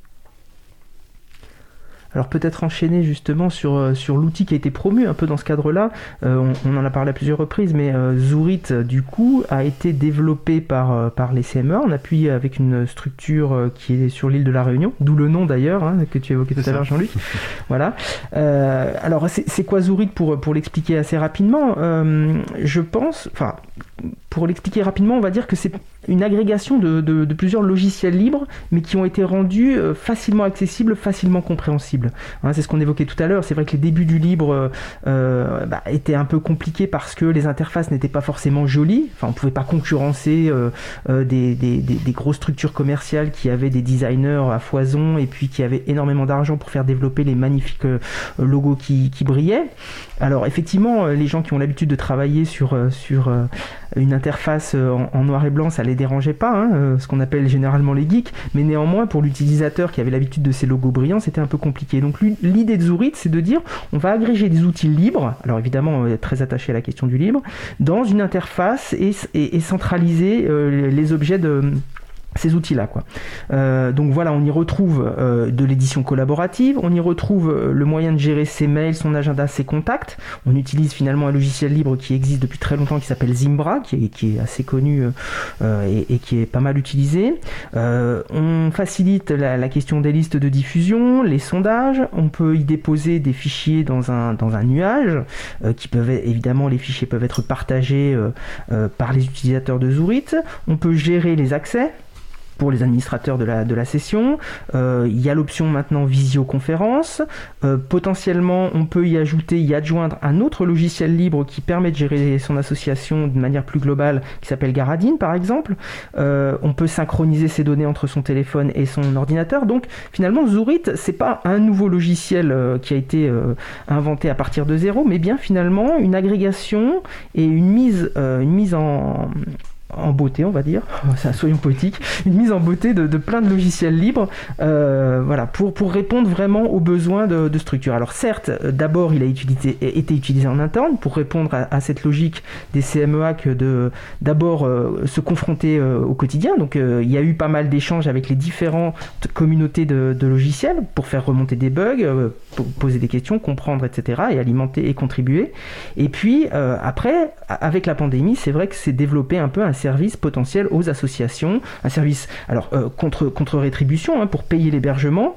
Alors peut-être enchaîner justement sur, euh, sur l'outil qui a été promu un peu dans ce cadre-là. Euh, on, en a parlé à plusieurs reprises, mais euh, Zourit du coup a été développé par, par les CME On appuie avec une structure qui est sur l'île de la Réunion, d'où le nom d'ailleurs hein, que tu évoquais tout à l'heure Jean-Luc. voilà. alors c'est quoi Zourit pour, pour l'expliquer assez rapidement? Je pense, enfin pour l'expliquer rapidement, on va dire que c'est une agrégation de, plusieurs logiciels libres, mais qui ont été rendus euh, facilement accessibles, facilement compréhensibles. Hein, c'est ce qu'on évoquait tout à l'heure. C'est vrai que les débuts du libre euh, euh, bah, étaient un peu compliqués parce que les interfaces n'étaient pas forcément jolies. Enfin, on pouvait pas concurrencer des, grosses structures commerciales qui avaient des designers à foison et puis qui avaient énormément d'argent pour faire développer les magnifiques logos qui, brillaient. Alors effectivement, les gens qui ont l'habitude de travailler sur, sur une interface en, noir et blanc, ça les dérangeait pas, hein, euh, ce qu'on appelle généralement les geeks, mais néanmoins pour l'utilisateur qui avait l'habitude de ces logos brillants, c'était un peu compliqué. Donc l'idée de Zourit, c'est de dire on va agréger des outils libres, alors évidemment on est très attaché à la question du libre, dans une interface et, centraliser euh, les objets de ces outils-là. Quoi. Euh, donc voilà, on y retrouve euh, de l'édition collaborative, on y retrouve euh, le moyen de gérer ses mails, son agenda, ses contacts. On utilise finalement un logiciel libre qui existe depuis très longtemps qui s'appelle Zimbra, qui est, assez connu et, qui est pas mal utilisé. on facilite la, la, question des listes de diffusion, les sondages, on peut y déposer des fichiers dans un, dans un nuage, qui peuvent évidemment les fichiers peuvent être partagés par les utilisateurs de Zourit. On peut gérer les accès, pour les administrateurs de la, de la session. Euh, il y a l'option maintenant visioconférence. Euh, potentiellement, on peut y ajouter, y adjoindre un autre logiciel libre qui permet de gérer son association de manière plus globale, qui s'appelle Garadine par exemple. Euh, on peut synchroniser ses données entre son téléphone et son ordinateur. Donc finalement, Zourit, c'est pas un nouveau logiciel qui a été inventé à partir de zéro, mais bien finalement une agrégation et une mise, une mise en en beauté, on va dire, soyons poétiques, une mise en beauté de, plein de logiciels libres, euh, voilà, pour, répondre vraiment aux besoins de, structure. Alors certes, d'abord, il a été utilisé en interne pour répondre à, cette logique des CMEA que de d'abord euh, se confronter euh, au quotidien. Donc il y a eu pas mal d'échanges avec les différentes communautés de, logiciels pour faire remonter des bugs, poser des questions, comprendre, etc., et alimenter et contribuer. Et puis après, avec la pandémie, c'est vrai que c'est développé un peu un service potentiel aux associations, un service alors euh, contre, contre rétribution hein, pour payer l'hébergement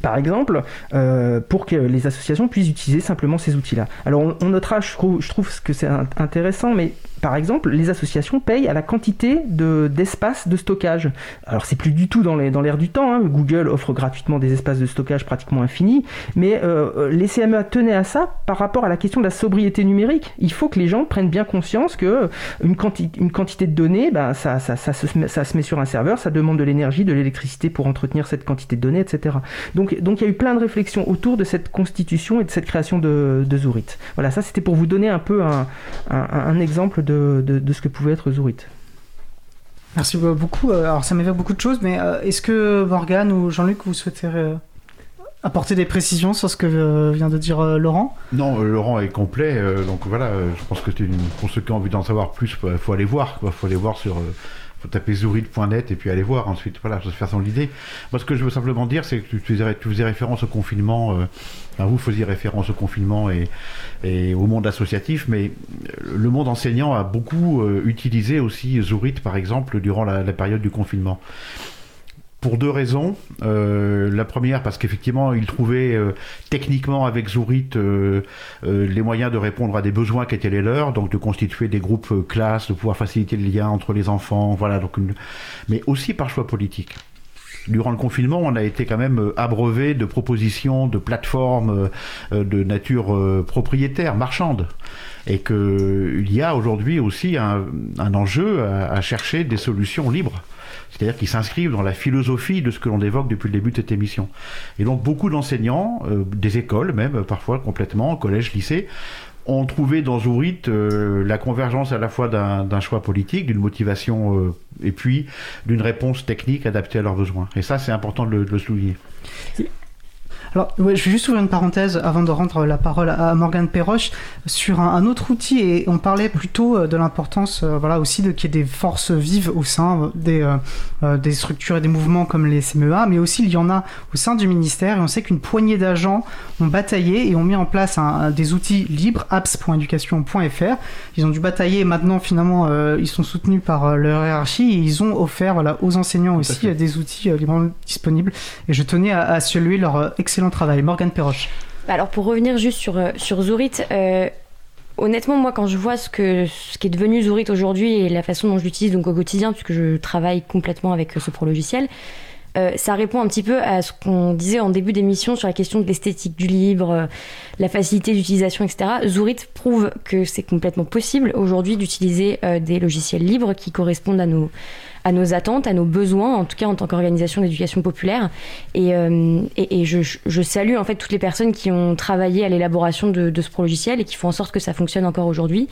par exemple, euh, pour que les associations puissent utiliser simplement ces outils-là. Alors on, notera, je trouve, je trouve que c'est intéressant, mais par exemple, les associations payent à la quantité d'espace de, stockage. Alors c'est plus du tout dans l'air du temps, hein. Google offre gratuitement des espaces de stockage pratiquement infinis, mais euh, les CME tenaient à ça par rapport à la question de la sobriété numérique. Il faut que les gens prennent bien conscience que une, une quantité de données, ben, ça, ça, ça, se, ça se met sur un serveur, ça demande de l'énergie, de l'électricité pour entretenir cette quantité de données, etc. Donc donc, il y a eu plein de réflexions autour de cette constitution et de cette création de, Zourit. Voilà, ça c'était pour vous donner un peu un, exemple de, ce que pouvait être Zourit. Merci beaucoup. Euh, alors ça m'évoque beaucoup de choses, mais euh, est-ce que Morgane ou Jean-Luc, vous souhaitez euh, apporter des précisions sur ce que vient de dire Laurent? Non, Laurent est complet. donc voilà, je pense que pour ceux qui ont envie d'en savoir plus, il faut aller voir. Il faut aller voir sur faut taper zouride.net et puis aller voir ensuite. Voilà, se faire son idée. Moi, ce que je veux simplement dire, c'est que tu faisais, tu faisais référence au confinement. Euh, vous faisiez référence au confinement et, et, au monde associatif, mais le monde enseignant a beaucoup euh, utilisé aussi Zourit, par exemple, durant la, la période du confinement pour deux raisons. Euh, la première, parce qu'effectivement, il trouvait euh, techniquement avec Zourit euh, les moyens de répondre à des besoins qui étaient les leurs, donc de constituer des groupes classes, de pouvoir faciliter le lien entre les enfants, voilà. Donc Mais aussi par choix politique. Durant le confinement, on a été quand même abreuvé de propositions, de plateformes de nature propriétaire, marchande et qu'il y a aujourd'hui aussi un, enjeu à, chercher des solutions libres c'est-à-dire qu'ils s'inscrivent dans la philosophie de ce que l'on évoque depuis le début de cette émission. Et donc beaucoup d'enseignants, euh, des écoles même, parfois complètement, collège, lycée, ont trouvé dans Zourit euh, la convergence à la fois d'un choix politique, d'une motivation euh, et puis d'une réponse technique adaptée à leurs besoins. Et ça, c'est important de le souligner. Alors, je vais juste ouvrir une parenthèse avant de rendre la parole à Morgane Perroche. Sur un, autre outil et on parlait plutôt euh, de l'importance, euh, voilà, aussi de qu'il y ait des forces vives au sein des, euh, des structures et des mouvements comme les CMEA, mais aussi il y en a au sein du ministère. Et on sait qu'une poignée d'agents ont bataillé et ont mis en place un, des outils libres, apps.education.fr. Ils ont dû batailler. Et maintenant finalement ils sont soutenus par leur hiérarchie et ils ont offert voilà, aux enseignants aussi des outils librement disponibles. Et je tenais à, à saluer leur excellence excellent travail. Morgane Perroche. Bah, alors pour revenir juste sur, euh, sur Zourit, euh, honnêtement, moi, quand je vois ce, que, ce qui est devenu Zourit aujourd'hui et la façon dont je l'utilise donc, au quotidien, puisque je travaille complètement avec ce pro logiciel, euh, ça répond un petit peu à ce qu'on disait en début d'émission sur la question de l'esthétique du libre, la facilité d'utilisation, etc. Zourit prouve que c'est complètement possible aujourd'hui d'utiliser des logiciels libres qui correspondent à nos, à nos attentes, à nos besoins, en tout cas en tant qu'organisation d'éducation populaire. Et, euh, je, salue en fait toutes les personnes qui ont travaillé à l'élaboration de, de, ce logiciel et qui font en sorte que ça fonctionne encore aujourd'hui.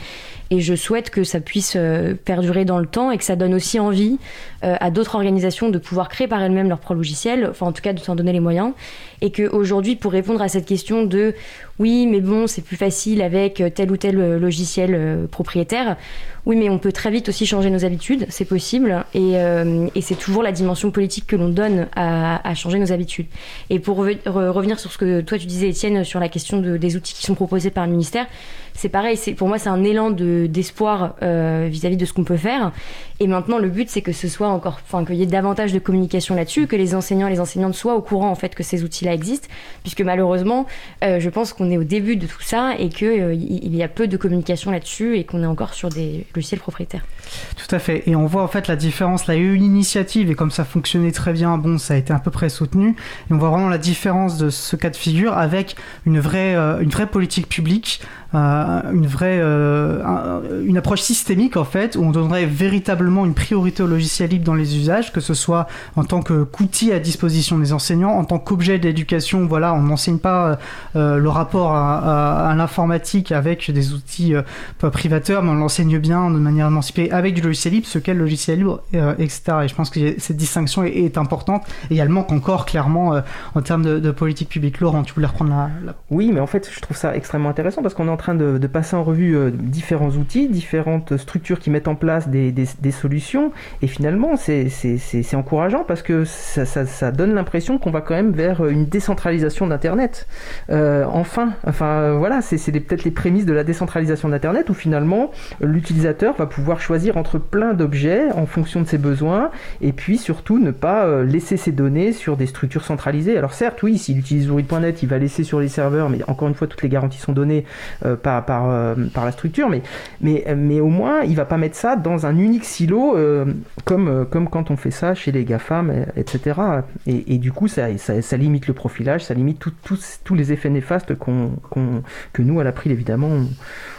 Et je souhaite que ça puisse euh, perdurer dans le temps et que ça donne aussi envie euh, à d'autres organisations de pouvoir créer par elles-mêmes leur propre logiciel, enfin en tout cas de s'en donner les moyens. Et qu'aujourd'hui, pour répondre à cette question de oui, mais bon, c'est plus facile avec tel ou tel logiciel propriétaire, oui, mais on peut très vite aussi changer nos habitudes, c'est possible. Et, euh, c'est toujours la dimension politique que l'on donne à, changer nos habitudes. Et pour revenir sur ce que toi tu disais, Étienne, sur la question de, des outils qui sont proposés par le ministère, c'est pareil, c'est, pour moi c'est un élan de, d'espoir euh, vis-à-vis de ce qu'on peut faire. Et maintenant le but c'est que ce soit encore, enfin qu'il y ait davantage de communication là-dessus, que les enseignants et les enseignantes soient au courant en fait que ces outils-là existent, puisque malheureusement euh, je pense qu'on est au début de tout ça et qu'il euh, y a peu de communication là-dessus et qu'on est encore sur des logiciels propriétaires. Tout à fait. Et on voit en fait la différence. Là, il y a eu une initiative et comme ça fonctionnait très bien, bon, ça a été à peu près soutenu. Et on voit vraiment la différence de ce cas de figure avec une vraie, une vraie politique publique euh, une vraie euh, une approche systémique en fait où on donnerait véritablement une priorité au logiciel libre dans les usages que ce soit en tant qu'outil à disposition des enseignants en tant qu'objet d'éducation. Voilà on n'enseigne pas euh, le rapport à, l'informatique avec des outils privateurs mais on l'enseigne bien de manière émancipée avec du logiciel libre ce qu'est le logiciel libre etc et je pense que cette distinction est, importante et elle manque encore clairement en termes de, politique publique. Laurent tu voulais reprendre la, oui mais en fait je trouve ça extrêmement intéressant parce qu'on en train de, passer en revue différents outils, différentes structures qui mettent en place des, solutions. Et finalement, c'est encourageant parce que ça, donne l'impression qu'on va quand même vers une décentralisation d'Internet. enfin, enfin voilà, c'est peut-être les prémices de la décentralisation d'Internet où finalement l'utilisateur va pouvoir choisir entre plein d'objets en fonction de ses besoins et puis surtout ne pas laisser ses données sur des structures centralisées. Alors certes, oui, s'il utilise Zorid.net, il va laisser sur les serveurs, mais encore une fois, toutes les garanties sont données euh, par, par, euh, par, la structure, mais, au moins, il va pas mettre ça dans un unique silo, euh, comme, comme quand on fait ça chez les GAFAM, etc. Et, du coup, ça, ça, limite le profilage, ça limite tous les effets néfastes que nous, à l'April, évidemment, on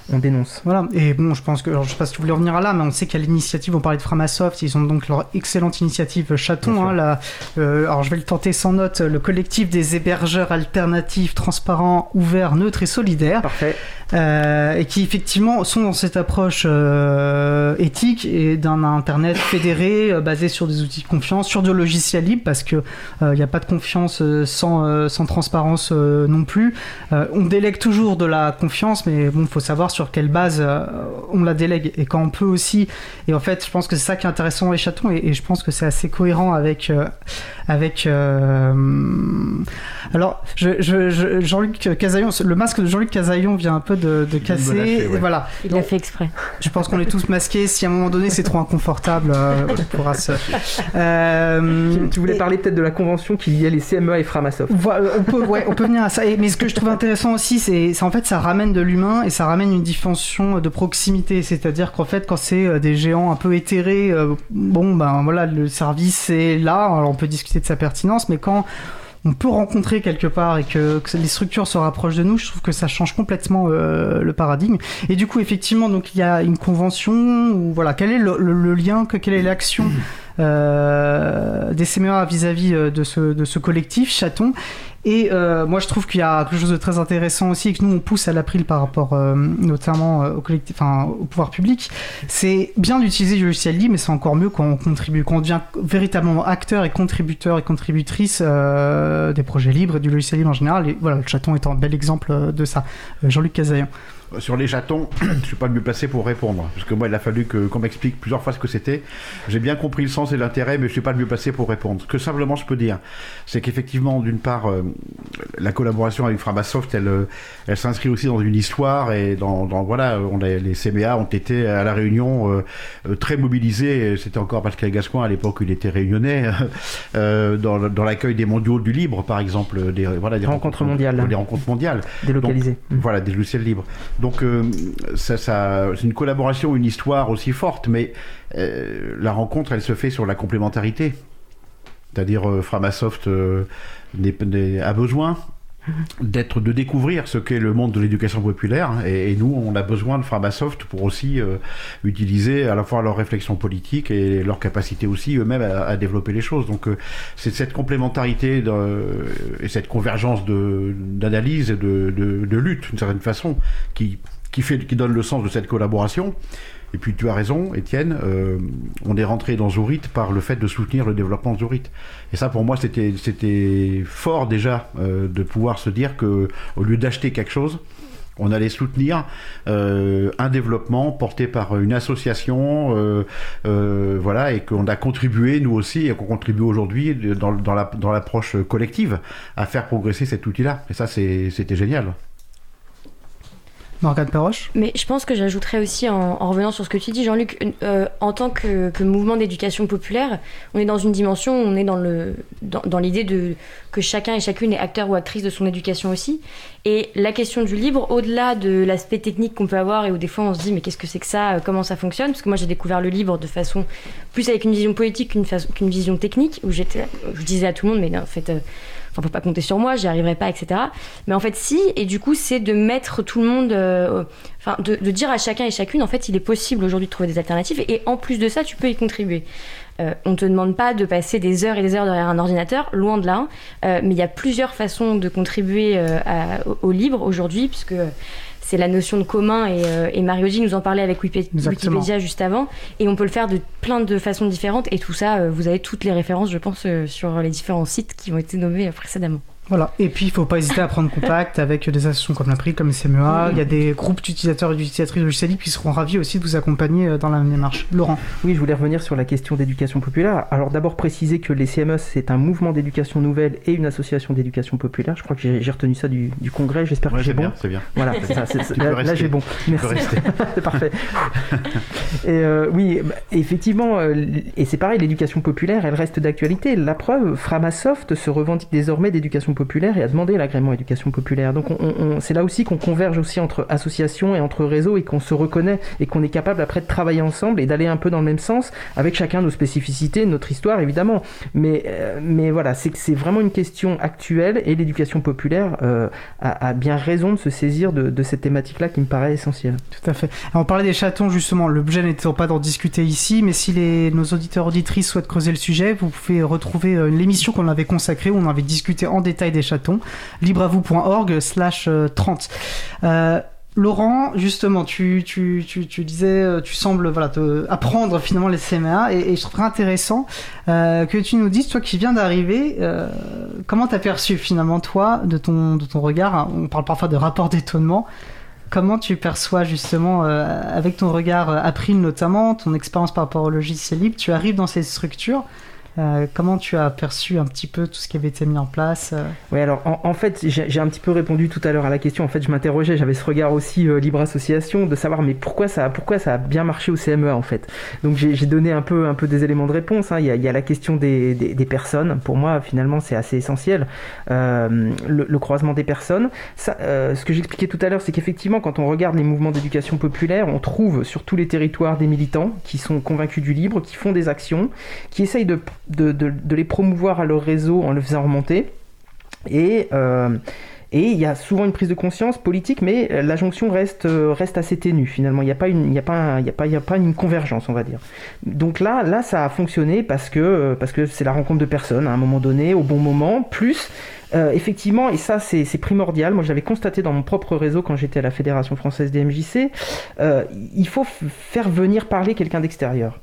dénonce. Voilà, et bon, je pense que, alors, je sais pas si tu voulais revenir à là, mais on sait a l'initiative, on parlait de Framasoft, ils ont donc leur excellente initiative Chaton, hein, euh, alors je vais le tenter sans note, le collectif des hébergeurs alternatifs, transparents, ouverts, neutres et solidaires. Parfait. Euh, et qui effectivement sont dans cette approche euh, éthique et d'un internet fédéré basé sur des outils de confiance, sur de logiciels libres parce que il n'y a pas de confiance sans, sans transparence non plus. on délègue toujours de la confiance, mais bon, il faut savoir sur quelle base euh, on la délègue et quand on peut aussi. Et en fait, je pense que c'est ça qui est intéressant les chatons et, je pense que c'est assez cohérent avec. Euh, avec euh, alors, je, Jean-Luc Casaillon, le masque de Jean-Luc Casaillon vient un peu de, casser. Voilà. Il l'a fait exprès. Je pense qu'on est tous masqués. Si à un moment donné c'est trop inconfortable, on pourra se. tu, voulais parler peut-être de la convention qui liait les CME et Framasoft. on peut, ouais, on peut venir à ça. mais ce que je trouve intéressant aussi, c'est en fait ça ramène de l'humain et ça ramène une de proximité, c'est-à-dire qu'en fait, quand c'est euh, des géants un peu éthérés, euh, bon, ben voilà, le service est là, alors on peut discuter de sa pertinence, mais quand on peut rencontrer quelque part et que, les structures se rapprochent de nous, je trouve que ça change complètement euh, le paradigme. Et du coup, effectivement, donc il y a une convention ou voilà, quel est le, lien, que, quelle est l'action des CMA vis-à-vis de, ce, de ce collectif Chaton et euh, moi, je trouve qu'il y a quelque chose de très intéressant aussi que nous on pousse à l'April par rapport euh, notamment euh, au collectif, enfin au pouvoir public. C'est bien d'utiliser du logiciel libre, mais c'est encore mieux quand on contribue, quand on devient véritablement acteur et contributeur et contributrice des projets libres et du logiciel libre en général. Et voilà, le chaton est un bel exemple de ça. Jean-Luc Casaillan. Sur les chatons, je suis pas le mieux placé pour répondre. Parce que moi, il a fallu qu'on m'explique plusieurs fois ce que c'était. J'ai bien compris le sens et l'intérêt, mais je suis pas le mieux placé pour répondre. Ce que simplement je peux dire, c'est qu'effectivement, d'une part, euh, la collaboration avec Framasoft, elle, euh, elle s'inscrit aussi dans une histoire et dans, voilà, on les CBA ont été à la Réunion euh, très mobilisés. C'était encore Pascal Gascoigne à l'époque il était réunionnais dans, l'accueil des mondiaux du libre, par exemple, des voilà des rencontres, mondiales, des rencontres mondiales, délocalisées. Voilà, des logiciels libres. Donc euh, ça, c'est une collaboration, une histoire aussi forte, mais euh, la rencontre, elle se fait sur la complémentarité. C'est-à-dire, euh, Framasoft a besoin d'être de découvrir ce qu'est le monde de l'éducation populaire et, nous on a besoin de Framasoft pour aussi utiliser à la fois leur réflexion politique et leur capacité aussi eux-mêmes à, développer les choses donc c'est cette complémentarité et cette convergence d'analyse et de, de lutte d'une certaine façon qui qui, fait, qui donne le sens de cette collaboration. Et puis tu as raison, Étienne, euh, on est rentré dans Zourit par le fait de soutenir le développement de. Et ça, pour moi, c'était fort déjà euh, de pouvoir se dire que au lieu d'acheter quelque chose, on allait soutenir euh, un développement porté par une association, voilà, et qu'on a contribué nous aussi, et qu'on contribue aujourd'hui dans, dans l'approche collective à faire progresser cet outil-là. Et ça, c'était génial. Morgane Perroche Mais je pense que j'ajouterais aussi, en, revenant sur ce que tu dis, Jean-Luc, euh, en tant que, mouvement d'éducation populaire, on est dans une dimension, on est dans, dans, l'idée de, que chacun et chacune est acteur ou actrice de son éducation aussi. Et la question du libre, au-delà de l'aspect technique qu'on peut avoir et où des fois on se dit mais qu'est-ce que c'est que ça, euh, comment ça fonctionne Parce que moi j'ai découvert le libre de façon plus avec une vision politique qu'une, vision technique, où j'étais, je disais à tout le monde mais en fait... Euh, on peut pas compter sur moi, j'y arriverai pas, etc. Mais en fait, si, et du coup, c'est de mettre tout le monde, euh, enfin, de, dire à chacun et chacune, en fait, il est possible aujourd'hui de trouver des alternatives, et, en plus de ça, tu peux y contribuer. Euh, on ne te demande pas de passer des heures et des heures derrière un ordinateur, loin de là, euh, mais il y a plusieurs façons de contribuer au, libre aujourd'hui, puisque c'est la notion de commun et, euh, et Mario nous en parlait avec Wikipédia juste avant. Et on peut le faire de plein de façons différentes. Et tout ça euh, vous avez toutes les références je pense euh, sur les différents sites qui ont été nommés précédemment. Voilà. Et puis, il faut pas hésiter à prendre contact avec des associations comme l'April, comme CMEA. Il y a des groupes d'utilisateurs et d'utilisatrices logiciels qui seront ravis aussi de vous accompagner euh, dans la démarche. Laurent. Oui, je voulais revenir sur la question d'éducation populaire. Alors d'abord préciser que les CME, c'est un mouvement d'éducation nouvelle et une association d'éducation populaire. Je crois que j'ai retenu ça du, du congrès. J'espère Ouais, que c'est j'ai bon. bien, c'est bien. Voilà, c'est ça, là, j'ai bon. Merci. rester. c'est parfait. Et euh, oui, bah, effectivement, euh, et c'est pareil, l'éducation populaire, elle reste d'actualité. La preuve, Framasoft se revendique désormais d'éducation populaire et a demandé l'agrément éducation populaire. Donc on- on- c'est là aussi qu'on converge aussi entre associations et entre réseaux et qu'on se reconnaît et qu'on est capable après de travailler ensemble et d'aller un peu dans le même sens avec chacun nos spécificités, notre histoire évidemment. Mais, euh, mais voilà, c'est vraiment une question actuelle et l'éducation populaire euh, a, a bien raison de se saisir de, de cette thématique-là qui me paraît essentielle. Tout à fait. Alors, on parlait des chatons justement. L'objet n'étant pas d'en discuter ici, mais si les, nos auditeurs auditrices souhaitent creuser le sujet, vous pouvez retrouver euh, l'émission qu'on avait consacrée où on avait discuté en détail des chatons. libreavou.org slash euh, 30. Euh, Laurent, justement, tu, tu, tu, tu disais, euh, tu sembles voilà, apprendre finalement les CMA et, et je trouverais intéressant euh, que tu nous dises, toi qui viens d'arriver, euh, comment t'as perçu finalement toi de ton, de ton regard hein, On parle parfois de rapport d'étonnement. Comment tu perçois justement, euh, avec ton regard euh, April notamment, ton expérience par rapport au logiciel libre, tu arrives dans ces structures, euh, comment tu as perçu un petit peu tout ce qui avait été mis en place euh Oui, alors en, fait, j'ai un petit peu répondu tout à l'heure à la question. En fait, je m'interrogeais, j'avais ce regard aussi euh, libre association de savoir mais pourquoi ça, pourquoi ça a bien marché au CMEA en fait? Donc j'ai donné un peu, un peu des éléments de réponse. hein. Il, y a, la question des, des, personnes. Pour moi, finalement, c'est assez essentiel. Le, croisement des personnes. Ce que j'expliquais tout à l'heure, c'est qu'effectivement, quand on regarde les mouvements d'éducation populaire, on trouve sur tous les territoires des militants qui sont convaincus du libre, qui font des actions, qui essayent de, de, les promouvoir à leur réseau en le faisant remonter. Et, euh, et il y a souvent une prise de conscience politique, mais la jonction reste, euh, reste assez ténue finalement. Il n'y a, pas une- il y a, pas il y a, pas- il y a pas une convergence, on va dire. Donc là, là ça a fonctionné parce que euh, parce que c'est la rencontre de personnes à un moment donné, au bon moment, plus euh, effectivement, et ça c'est primordial, moi j'avais constaté dans mon propre réseau quand j'étais à la Fédération française des MJC, euh, il faut faire venir parler quelqu'un d'extérieur.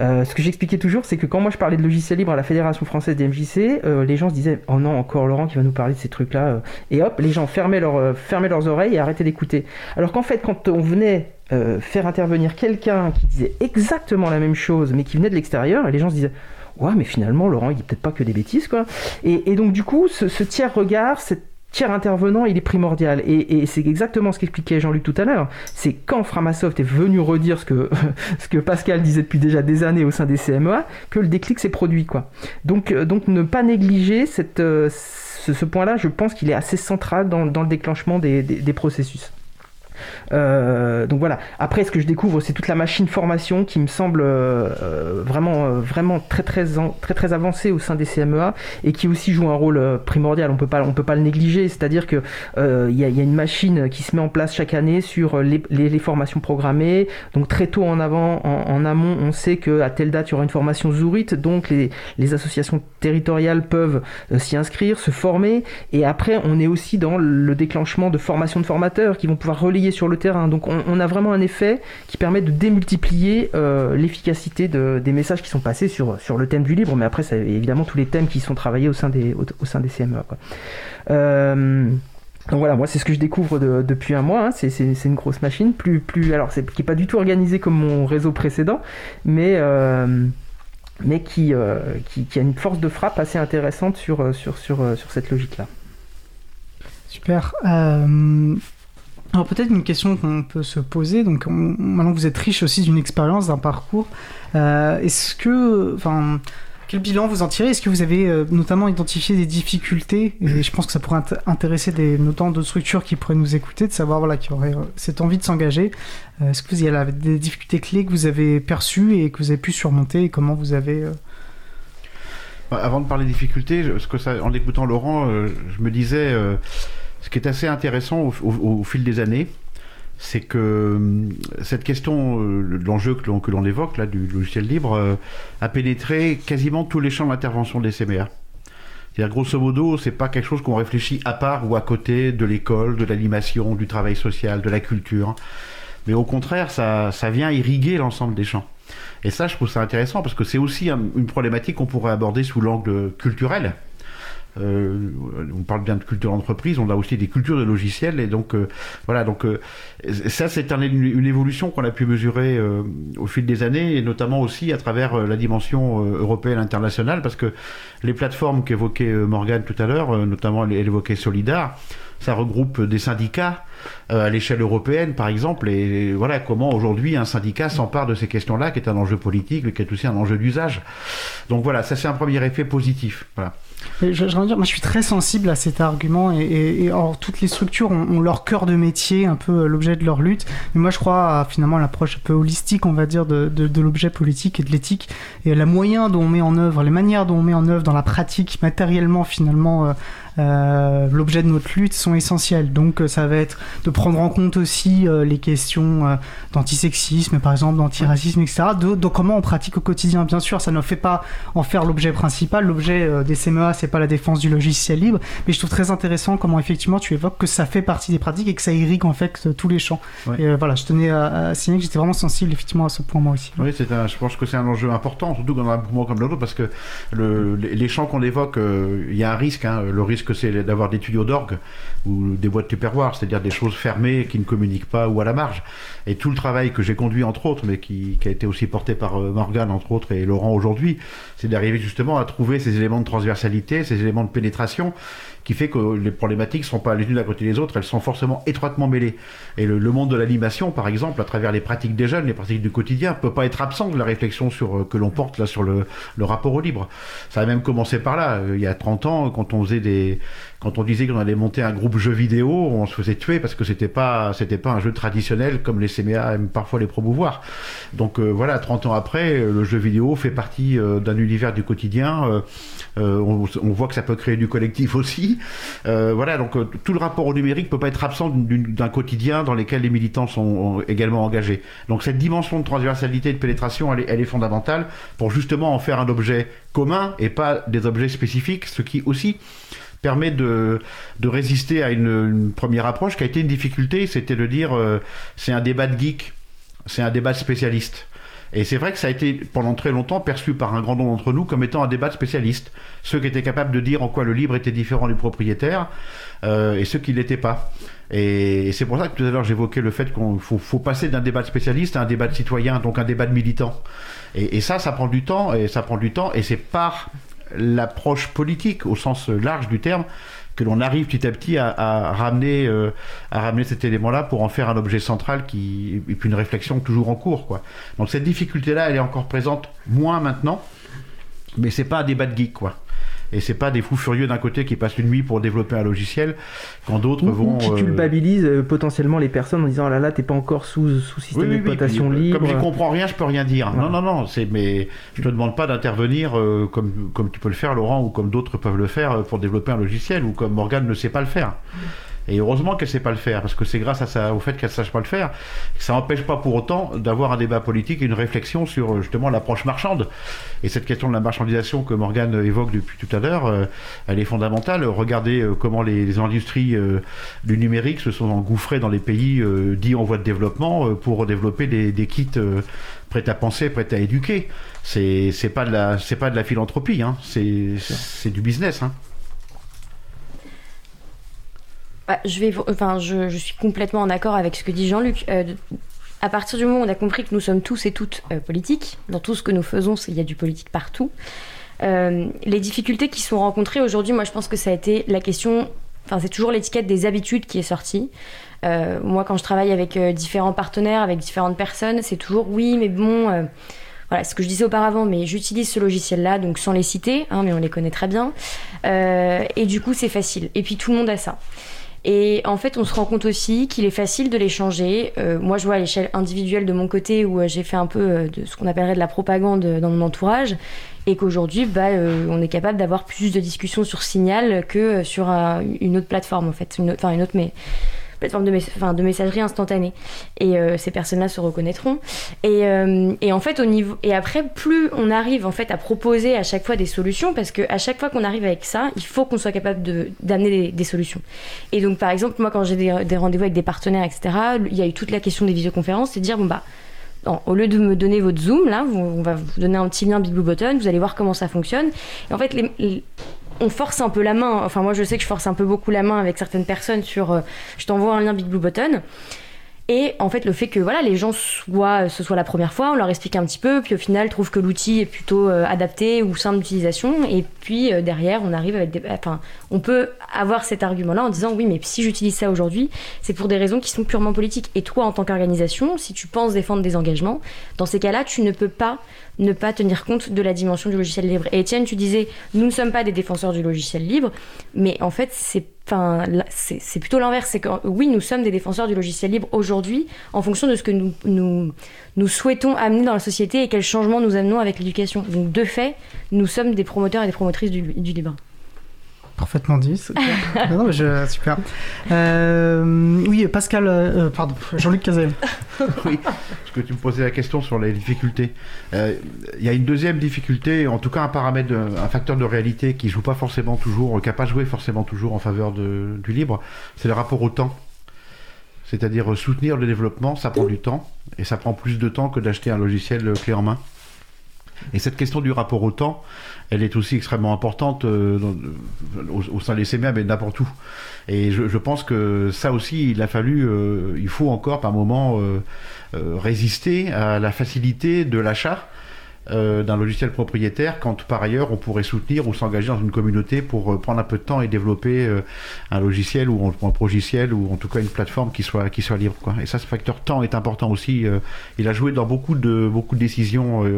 Euh, ce que j'expliquais toujours, c'est que quand moi je parlais de logiciel libre à la Fédération française des MJC, les gens se disaient Oh non, encore Laurent qui va nous parler de ces trucs-là. Et hop, les gens fermaient, fermaient leurs oreilles et arrêtaient d'écouter. Alors qu'en fait, quand on venait faire intervenir quelqu'un qui disait exactement la même chose, mais qui venait de l'extérieur, les gens se disaient Ouais, mais finalement, Laurent, il dit peut-être pas que des bêtises, quoi. Et, et donc, du coup, ce, tiers regard, cette tiers intervenant, il est primordial. Et, c'est exactement ce qu'expliquait Jean-Luc tout à l'heure. C'est quand Framasoft est venu redire ce que, ce que Pascal disait depuis déjà des années au sein des CMEA, que le déclic s'est produit. Quoi. Donc, euh, donc ne pas négliger cette, euh, ce, point-là, je pense qu'il est assez central dans, dans le déclenchement des, des processus. Euh, donc voilà. Après, ce que je découvre, c'est toute la machine formation qui me semble euh, vraiment, euh, vraiment très très, très très avancée au sein des CMEA et qui aussi joue un rôle primordial. On peut pas, on peut pas le négliger. C'est-à-dire que il y, a, une machine qui se met en place chaque année sur les, formations programmées. Donc très tôt en avant, en, amont, on sait que à telle date il y aura une formation Zourit. Donc les, les associations territoriales peuvent s'y inscrire, se former. Et après, on est aussi dans le déclenchement de formations de formateurs qui vont pouvoir relayer sur le terrain. Donc on, a vraiment un effet qui permet de démultiplier euh, l'efficacité de- des messages qui sont passés sur, le thème du libre, mais après, c'est évidemment tous les thèmes qui sont travaillés au sein des, au, CME. Euh, donc voilà, moi c'est ce que je découvre de- depuis un mois. hein. C'est, une grosse machine, plus, plus, alors qui est pas du tout organisée comme mon réseau précédent, mais euh, qui, a une force de frappe assez intéressante sur, cette logique-là. Super. Euh, alors peut-être une question qu'on peut se poser. Donc on- maintenant que vous êtes riche aussi d'une expérience, d'un parcours, euh, est-ce que, enfin, quel bilan vous en tirez? Est-ce que vous avez euh, notamment identifié des difficultés? Et je pense que ça pourrait int- intéresser notamment d'autres structures qui pourraient nous écouter, de savoir voilà qui auraient euh, cette envie de s'engager. Est-ce que vous y avez des difficultés clés que vous avez perçues et que vous avez pu surmonter? Et comment vous avez Bah, Avant de parler des difficultés, je- ce que en écoutant Laurent, je me disais, ce qui est assez intéressant au, fil des années, c'est que hum, cette question euh, l'enjeu que l'on, que l'on évoque, là, du logiciel libre, euh, a pénétré quasiment tous les champs d'intervention des CMA. C'est-à-dire, grosso modo, c'est pas quelque chose qu'on réfléchit à part ou à côté de l'école, de l'animation, du travail social, de la culture. Mais au contraire, ça, vient irriguer l'ensemble des champs. Et ça, je trouve ça intéressant parce que c'est aussi un- une problématique qu'on pourrait aborder sous l'angle culturel. Euh, on parle bien de culture d'entreprise, on a aussi des cultures de logiciels et donc euh, voilà donc euh, ça c'est un, une, évolution qu'on a pu mesurer au fil des années et notamment aussi à travers la dimension européenne internationale parce que les plateformes qu'évoquait Morgane tout à l'heure, notamment elle évoquait Solidar, ça regroupe des syndicats à l'échelle européenne, par exemple, et voilà comment aujourd'hui un syndicat s'empare de ces questions-là, qui est un enjeu politique, mais qui est aussi un enjeu d'usage. Donc voilà, ça c'est un premier effet positif. Voilà. Je, je, dire, moi je suis très sensible à cet argument et, et, or, toutes les structures ont, leur cœur de métier, un peu euh, l'objet de leur lutte. Mais moi je crois à finalement l'approche un peu holistique, on va dire, de, de, de l'objet politique et de l'éthique et la moyen dont on met en œuvre, les manières dont on met en œuvre dans la pratique matériellement finalement euh, euh, l'objet de notre lutte sont essentielles. Donc ça va être de prendre en compte aussi les questions d'antisexisme, par exemple, d'antiracisme, etc. De, de, comment on pratique au quotidien. Bien sûr, ça ne fait pas en faire l'objet principal. L'objet des CMEA, c'est pas la défense du logiciel libre, mais je trouve très intéressant comment effectivement tu évoques que ça fait partie des pratiques et que ça irrigue en fait tous les champs. Et euh, voilà, je tenais à, signaler que j'étais vraiment sensible effectivement à ce point moi aussi. Oui, c'est je pense que c'est un enjeu important, surtout dans un mouvement comme l'autre, parce que le, les champs qu'on évoque, euh, il y a un risque. Hein. le risque, c'est d'avoir des tuyaux d'orgue ou des boîtes tupperware, c'est-à-dire des choses fermées qui ne communiquent pas ou à la marge. Et tout le travail que j'ai conduit entre autres, mais qui, qui, a été aussi porté par euh, Morgane entre autres et Laurent aujourd'hui, c'est d'arriver justement à trouver ces éléments de transversalité, ces éléments de pénétration qui fait que les problématiques ne sont pas les unes à côté des autres, elles sont forcément étroitement mêlées. Et le, monde de l'animation, par exemple, à travers les pratiques des jeunes, les pratiques du quotidien, peut pas être absent de la réflexion sur, euh, que l'on porte là sur le, le, rapport au libre. Ça a même commencé par là. Euh, il y a 30 ans, quand on faisait des, quand on disait qu'on allait monter un groupe jeu vidéo, on se faisait tuer parce que c'était pas, c'était pas un jeu traditionnel comme les CMA aiment parfois les promouvoir. Donc euh, voilà, 30 ans après, le jeu vidéo fait partie d'un univers du quotidien. On, on, voit que ça peut créer du collectif aussi. Euh, voilà, donc euh, tout le rapport au numérique peut pas être absent d'un quotidien dans lequel les militants sont également engagés. Donc cette dimension de transversalité et de pénétration, elle est, elle est fondamentale pour justement en faire un objet commun et pas des objets spécifiques, ce qui aussi permet de, résister à une, première approche qui a été une difficulté, c'était de dire euh, c'est un débat de geek, c'est un débat de spécialiste. Et c'est vrai que ça a été pendant très longtemps perçu par un grand nombre d'entre nous comme étant un débat de spécialistes. Ceux qui étaient capables de dire en quoi le libre était différent du propriétaire euh, et ceux qui ne l'étaient pas. Et, c'est pour ça que tout à l'heure j'évoquais le fait faut, faut, passer d'un débat de spécialiste à un débat de citoyen, donc un débat de militant. Et, et ça, ça prend du temps, et ça prend du temps, et c'est par l'approche politique au sens large du terme que l'on arrive petit à petit à, ramener, euh, à ramener cet élément-là pour en faire un objet central qui, et puis une réflexion toujours en cours. Quoi. Donc cette difficulté-là, elle est encore présente moins maintenant, mais c'est pas un débat de geek. Quoi et c'est pas des fous furieux d'un côté qui passent une nuit pour développer un logiciel quand d'autres vont qui euh, culpabilisent euh, potentiellement les personnes en disant oh là là t'es pas encore sous, sous système d'exploitation libre. comme je comprends rien je peux rien dire. Non non non c'est mais je te demande pas d'intervenir euh, comme comme tu peux le faire Laurent ou comme d'autres peuvent le faire pour développer un logiciel ou comme Morgane ne sait pas le faire et heureusement qu'elle sait pas le faire, parce que c'est grâce à ça, au fait qu'elle sache pas le faire, que ça n'empêche pas pour autant d'avoir un débat politique et une réflexion sur justement l'approche marchande. Et cette question de la marchandisation que Morgane évoque depuis tout à l'heure, euh, elle est fondamentale. Regardez euh, comment les, industries euh, du numérique se sont engouffrées dans les pays dits en voie de développement pour développer des, des kits prêts à penser, prêts à éduquer. C'est pas de la c'est pas de la philanthropie, hein. c'est du business. Hein. Bah, je, suis complètement en accord avec ce que dit Jean-Luc. Euh, à partir du moment où on a compris que nous sommes tous et toutes euh, politiques, dans tout ce que nous faisons, il y a du politique partout. Euh, les difficultés qui sont rencontrées aujourd'hui, moi je pense que ça a été la question, enfin c'est toujours l'étiquette des habitudes qui est sortie. moi quand je travaille avec différents partenaires, avec différentes personnes, c'est toujours oui mais bon voilà ce que je disais auparavant, mais j'utilise ce logiciel-là, donc sans les citer, hein, mais on les connaît très bien. et du coup, c'est facile. Et puis tout le monde a ça. Et en fait, on se rend compte aussi qu'il est facile de les changer. Euh, moi, je vois à l'échelle individuelle de mon côté où euh, j'ai fait un peu euh, de ce qu'on appellerait de la propagande dans mon entourage et qu'aujourd'hui, bah, on est capable d'avoir plus de discussions sur Signal que sur une autre plateforme, en fait. enfin, une autre, mais plateforme de, de messagerie instantanée. Et euh, ces personnes-là se reconnaîtront. Et, euh, et, en fait, au niveau et après, plus on arrive en fait à proposer à chaque fois des solutions, parce que à chaque fois qu'on arrive avec ça, il faut qu'on soit capable de, d'amener des, solutions. Et donc, par exemple, moi, quand j'ai des, des rendez-vous avec des partenaires, etc., il y a eu toute la question des visioconférences, c'est de dire bon bah au lieu de me donner votre Zoom, là, on va vous donner un petit lien Button, vous allez voir comment ça fonctionne. En fait, les, on force un peu la main. Enfin, moi, je sais que je force un peu beaucoup la main avec certaines personnes sur euh, je t'envoie un lien Big Blue Button. Et en fait, le fait que voilà, les gens soient, ce soit la première fois, on leur explique un petit peu, puis au final, trouvent que l'outil est plutôt euh, adapté ou simple d'utilisation. Et puis euh, derrière, on arrive avec des. Enfin, on peut avoir cet argument-là en disant oui, mais si j'utilise ça aujourd'hui, c'est pour des raisons qui sont purement politiques. Et toi, en tant qu'organisation, si tu penses défendre des engagements, dans ces cas-là, tu ne peux pas ne pas tenir compte de la dimension du logiciel libre. Et Étienne, tu disais, nous ne sommes pas des défenseurs du logiciel libre, mais en fait, c'est plutôt l'inverse. C'est que oui, nous sommes des défenseurs du logiciel libre aujourd'hui, en fonction de ce que nous, souhaitons amener dans la société et quels changements nous amenons avec l'éducation. Donc, de fait, nous sommes des promoteurs et des promotrices du, du libre. Parfaitement dit. non, non, je, super. Euh, oui, Pascal, euh, pardon, Jean-Luc Cazel. oui, parce que tu me posais la question sur les difficultés. Euh, il y a une deuxième difficulté, en tout cas un paramètre, un facteur de réalité qui joue pas forcément toujours, qui n'a pas joué forcément toujours en faveur de, du libre, c'est le rapport au temps. C'est-à-dire soutenir le développement, ça prend du temps, et ça prend plus de temps que d'acheter un logiciel clé en main. Et cette question du rapport au temps, elle est aussi extrêmement importante euh, au, sein des CMA, mais n'importe où. Et je, pense que ça aussi, il a fallu, euh, il faut encore par moment euh, résister à la facilité de l'achat. d'un logiciel propriétaire quand par ailleurs on pourrait soutenir ou s'engager dans une communauté pour prendre un peu de temps et développer un logiciel ou un progiciel ou en tout cas une plateforme qui soit qui soit libre quoi. Et ça ce facteur temps est important aussi il a joué dans beaucoup de beaucoup de décisions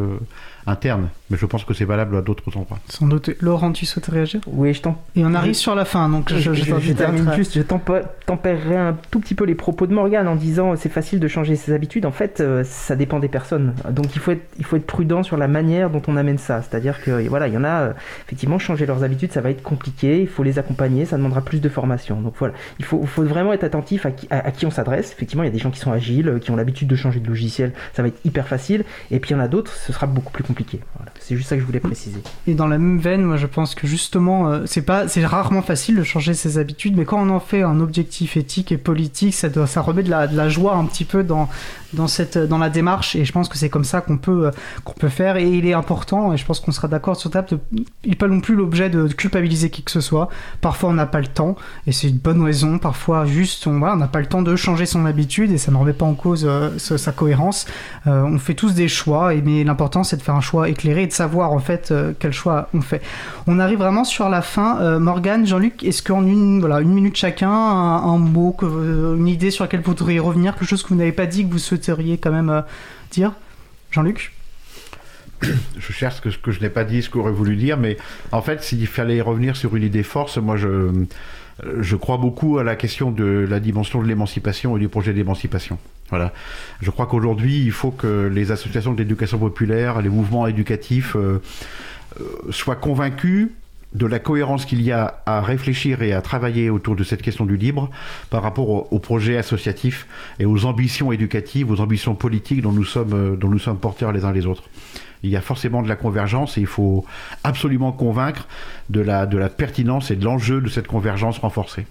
interne, mais je pense que c'est valable à d'autres endroits. Sans doute. Laurent, tu souhaites réagir? Oui, je t'en. Et on arrive sur la fin, donc je, je, termine juste, je tempérerai un tout petit peu les propos de Morgane en disant c'est facile de changer ses habitudes. En fait, euh, ça dépend des personnes. Donc il faut être, il faut être prudent sur la manière dont on amène ça. C'est-à-dire que voilà, il y en a euh, effectivement changer leurs habitudes, ça va être compliqué. Il faut les accompagner, ça demandera plus de formation. Donc voilà, il faut, faut vraiment être attentif à qui, à qui on s'adresse. Effectivement, il y a des gens qui sont agiles, qui ont l'habitude de changer de logiciel, ça va être hyper facile. Et puis il y en a d'autres, ce sera beaucoup plus compliqué compliqué. C'est juste ça que je voulais préciser. Et dans la même veine, moi je pense que justement, euh, c'est pas, c'est rarement facile de changer ses habitudes, mais quand on en fait un objectif éthique et politique, ça, doit, ça remet de la, de la joie un petit peu dans, dans, cette, dans la démarche, et je pense que c'est comme ça qu'on peut, euh, qu'on peut faire, et il est important, et je pense qu'on sera d'accord sur table, il n'est pas non plus l'objet de culpabiliser qui que ce soit. Parfois on n'a pas le temps, et c'est une bonne raison, parfois juste on n'a pas le temps de changer son habitude, et ça ne remet pas en cause euh, sa cohérence. on fait tous des choix, et, mais l'important c'est de faire un choix éclairé et de savoir en fait euh, quel choix on fait. On arrive vraiment sur la fin. Euh, Morgane, Jean-Luc, est-ce qu'en une, voilà, une minute chacun, un, mot, une idée sur laquelle vous voudriez revenir, quelque chose que vous n'avez pas dit que vous souhaiteriez quand même euh, dire? Jean-Luc? Je cherche ce que, que je n'ai pas dit, ce qu'aurait voulu dire, mais en fait, s'il fallait revenir sur une idée force, moi je, je crois beaucoup à la question de la dimension de l'émancipation et du projet d'émancipation. Voilà. Je crois qu'aujourd'hui, il faut que les associations d'éducation populaire, les mouvements éducatifs euh, euh, soient convaincus de la cohérence qu'il y a à réfléchir et à travailler autour de cette question du libre par rapport aux au projets associatifs et aux ambitions éducatives, aux ambitions politiques dont nous sommes, euh, dont nous sommes porteurs les uns les autres il y a forcément de la convergence et il faut absolument convaincre de la, de la pertinence et de l'enjeu de cette convergence renforcée.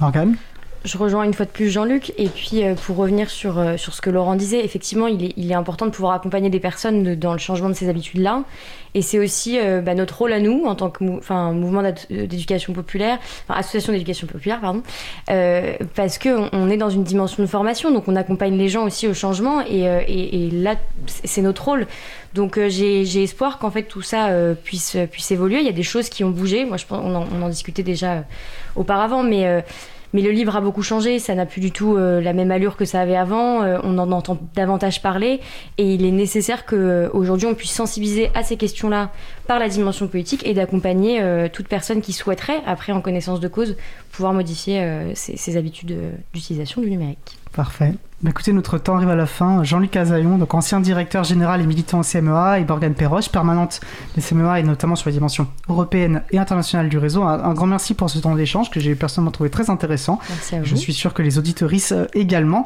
Morgane? Je rejoins une fois de plus Jean-Luc. Et puis, euh, pour revenir sur, euh, sur ce que Laurent disait, effectivement, il est, il est important de pouvoir accompagner des personnes dans le changement de ces habitudes-là. Et c'est aussi euh, bah, notre rôle à nous, en tant que mouvement d'éducation populaire, association d'éducation populaire, pardon, parce qu'on on est dans une dimension de formation, donc on accompagne les gens aussi au changement. Et, et, et là, c'est notre rôle. Donc j'ai espoir qu'en fait tout ça puisse, puisse évoluer. Il y a des choses qui ont bougé. Moi, je pense, on en, on en discutait déjà auparavant, mais mais le livre a beaucoup changé, ça n'a plus du tout euh, la même allure que ça avait avant, euh, on en entend davantage parler, et il est nécessaire qu'aujourd'hui on puisse sensibiliser à ces questions-là par la dimension politique et d'accompagner euh, toute personne qui souhaiterait, après en connaissance de cause, pouvoir modifier ses habitudes d'utilisation du numérique. Parfait. Bah, écoutez, notre temps arrive à la fin. Jean-Luc Azaillon, donc ancien directeur général et militant au CMEA, et Morgane Perroche, permanente des CMEA et notamment sur les dimensions européennes et internationales du réseau. Un, grand merci pour ce temps d'échange que j'ai personnellement trouvé très intéressant. Merci à vous. Je suis sûr que les auditorices euh, également.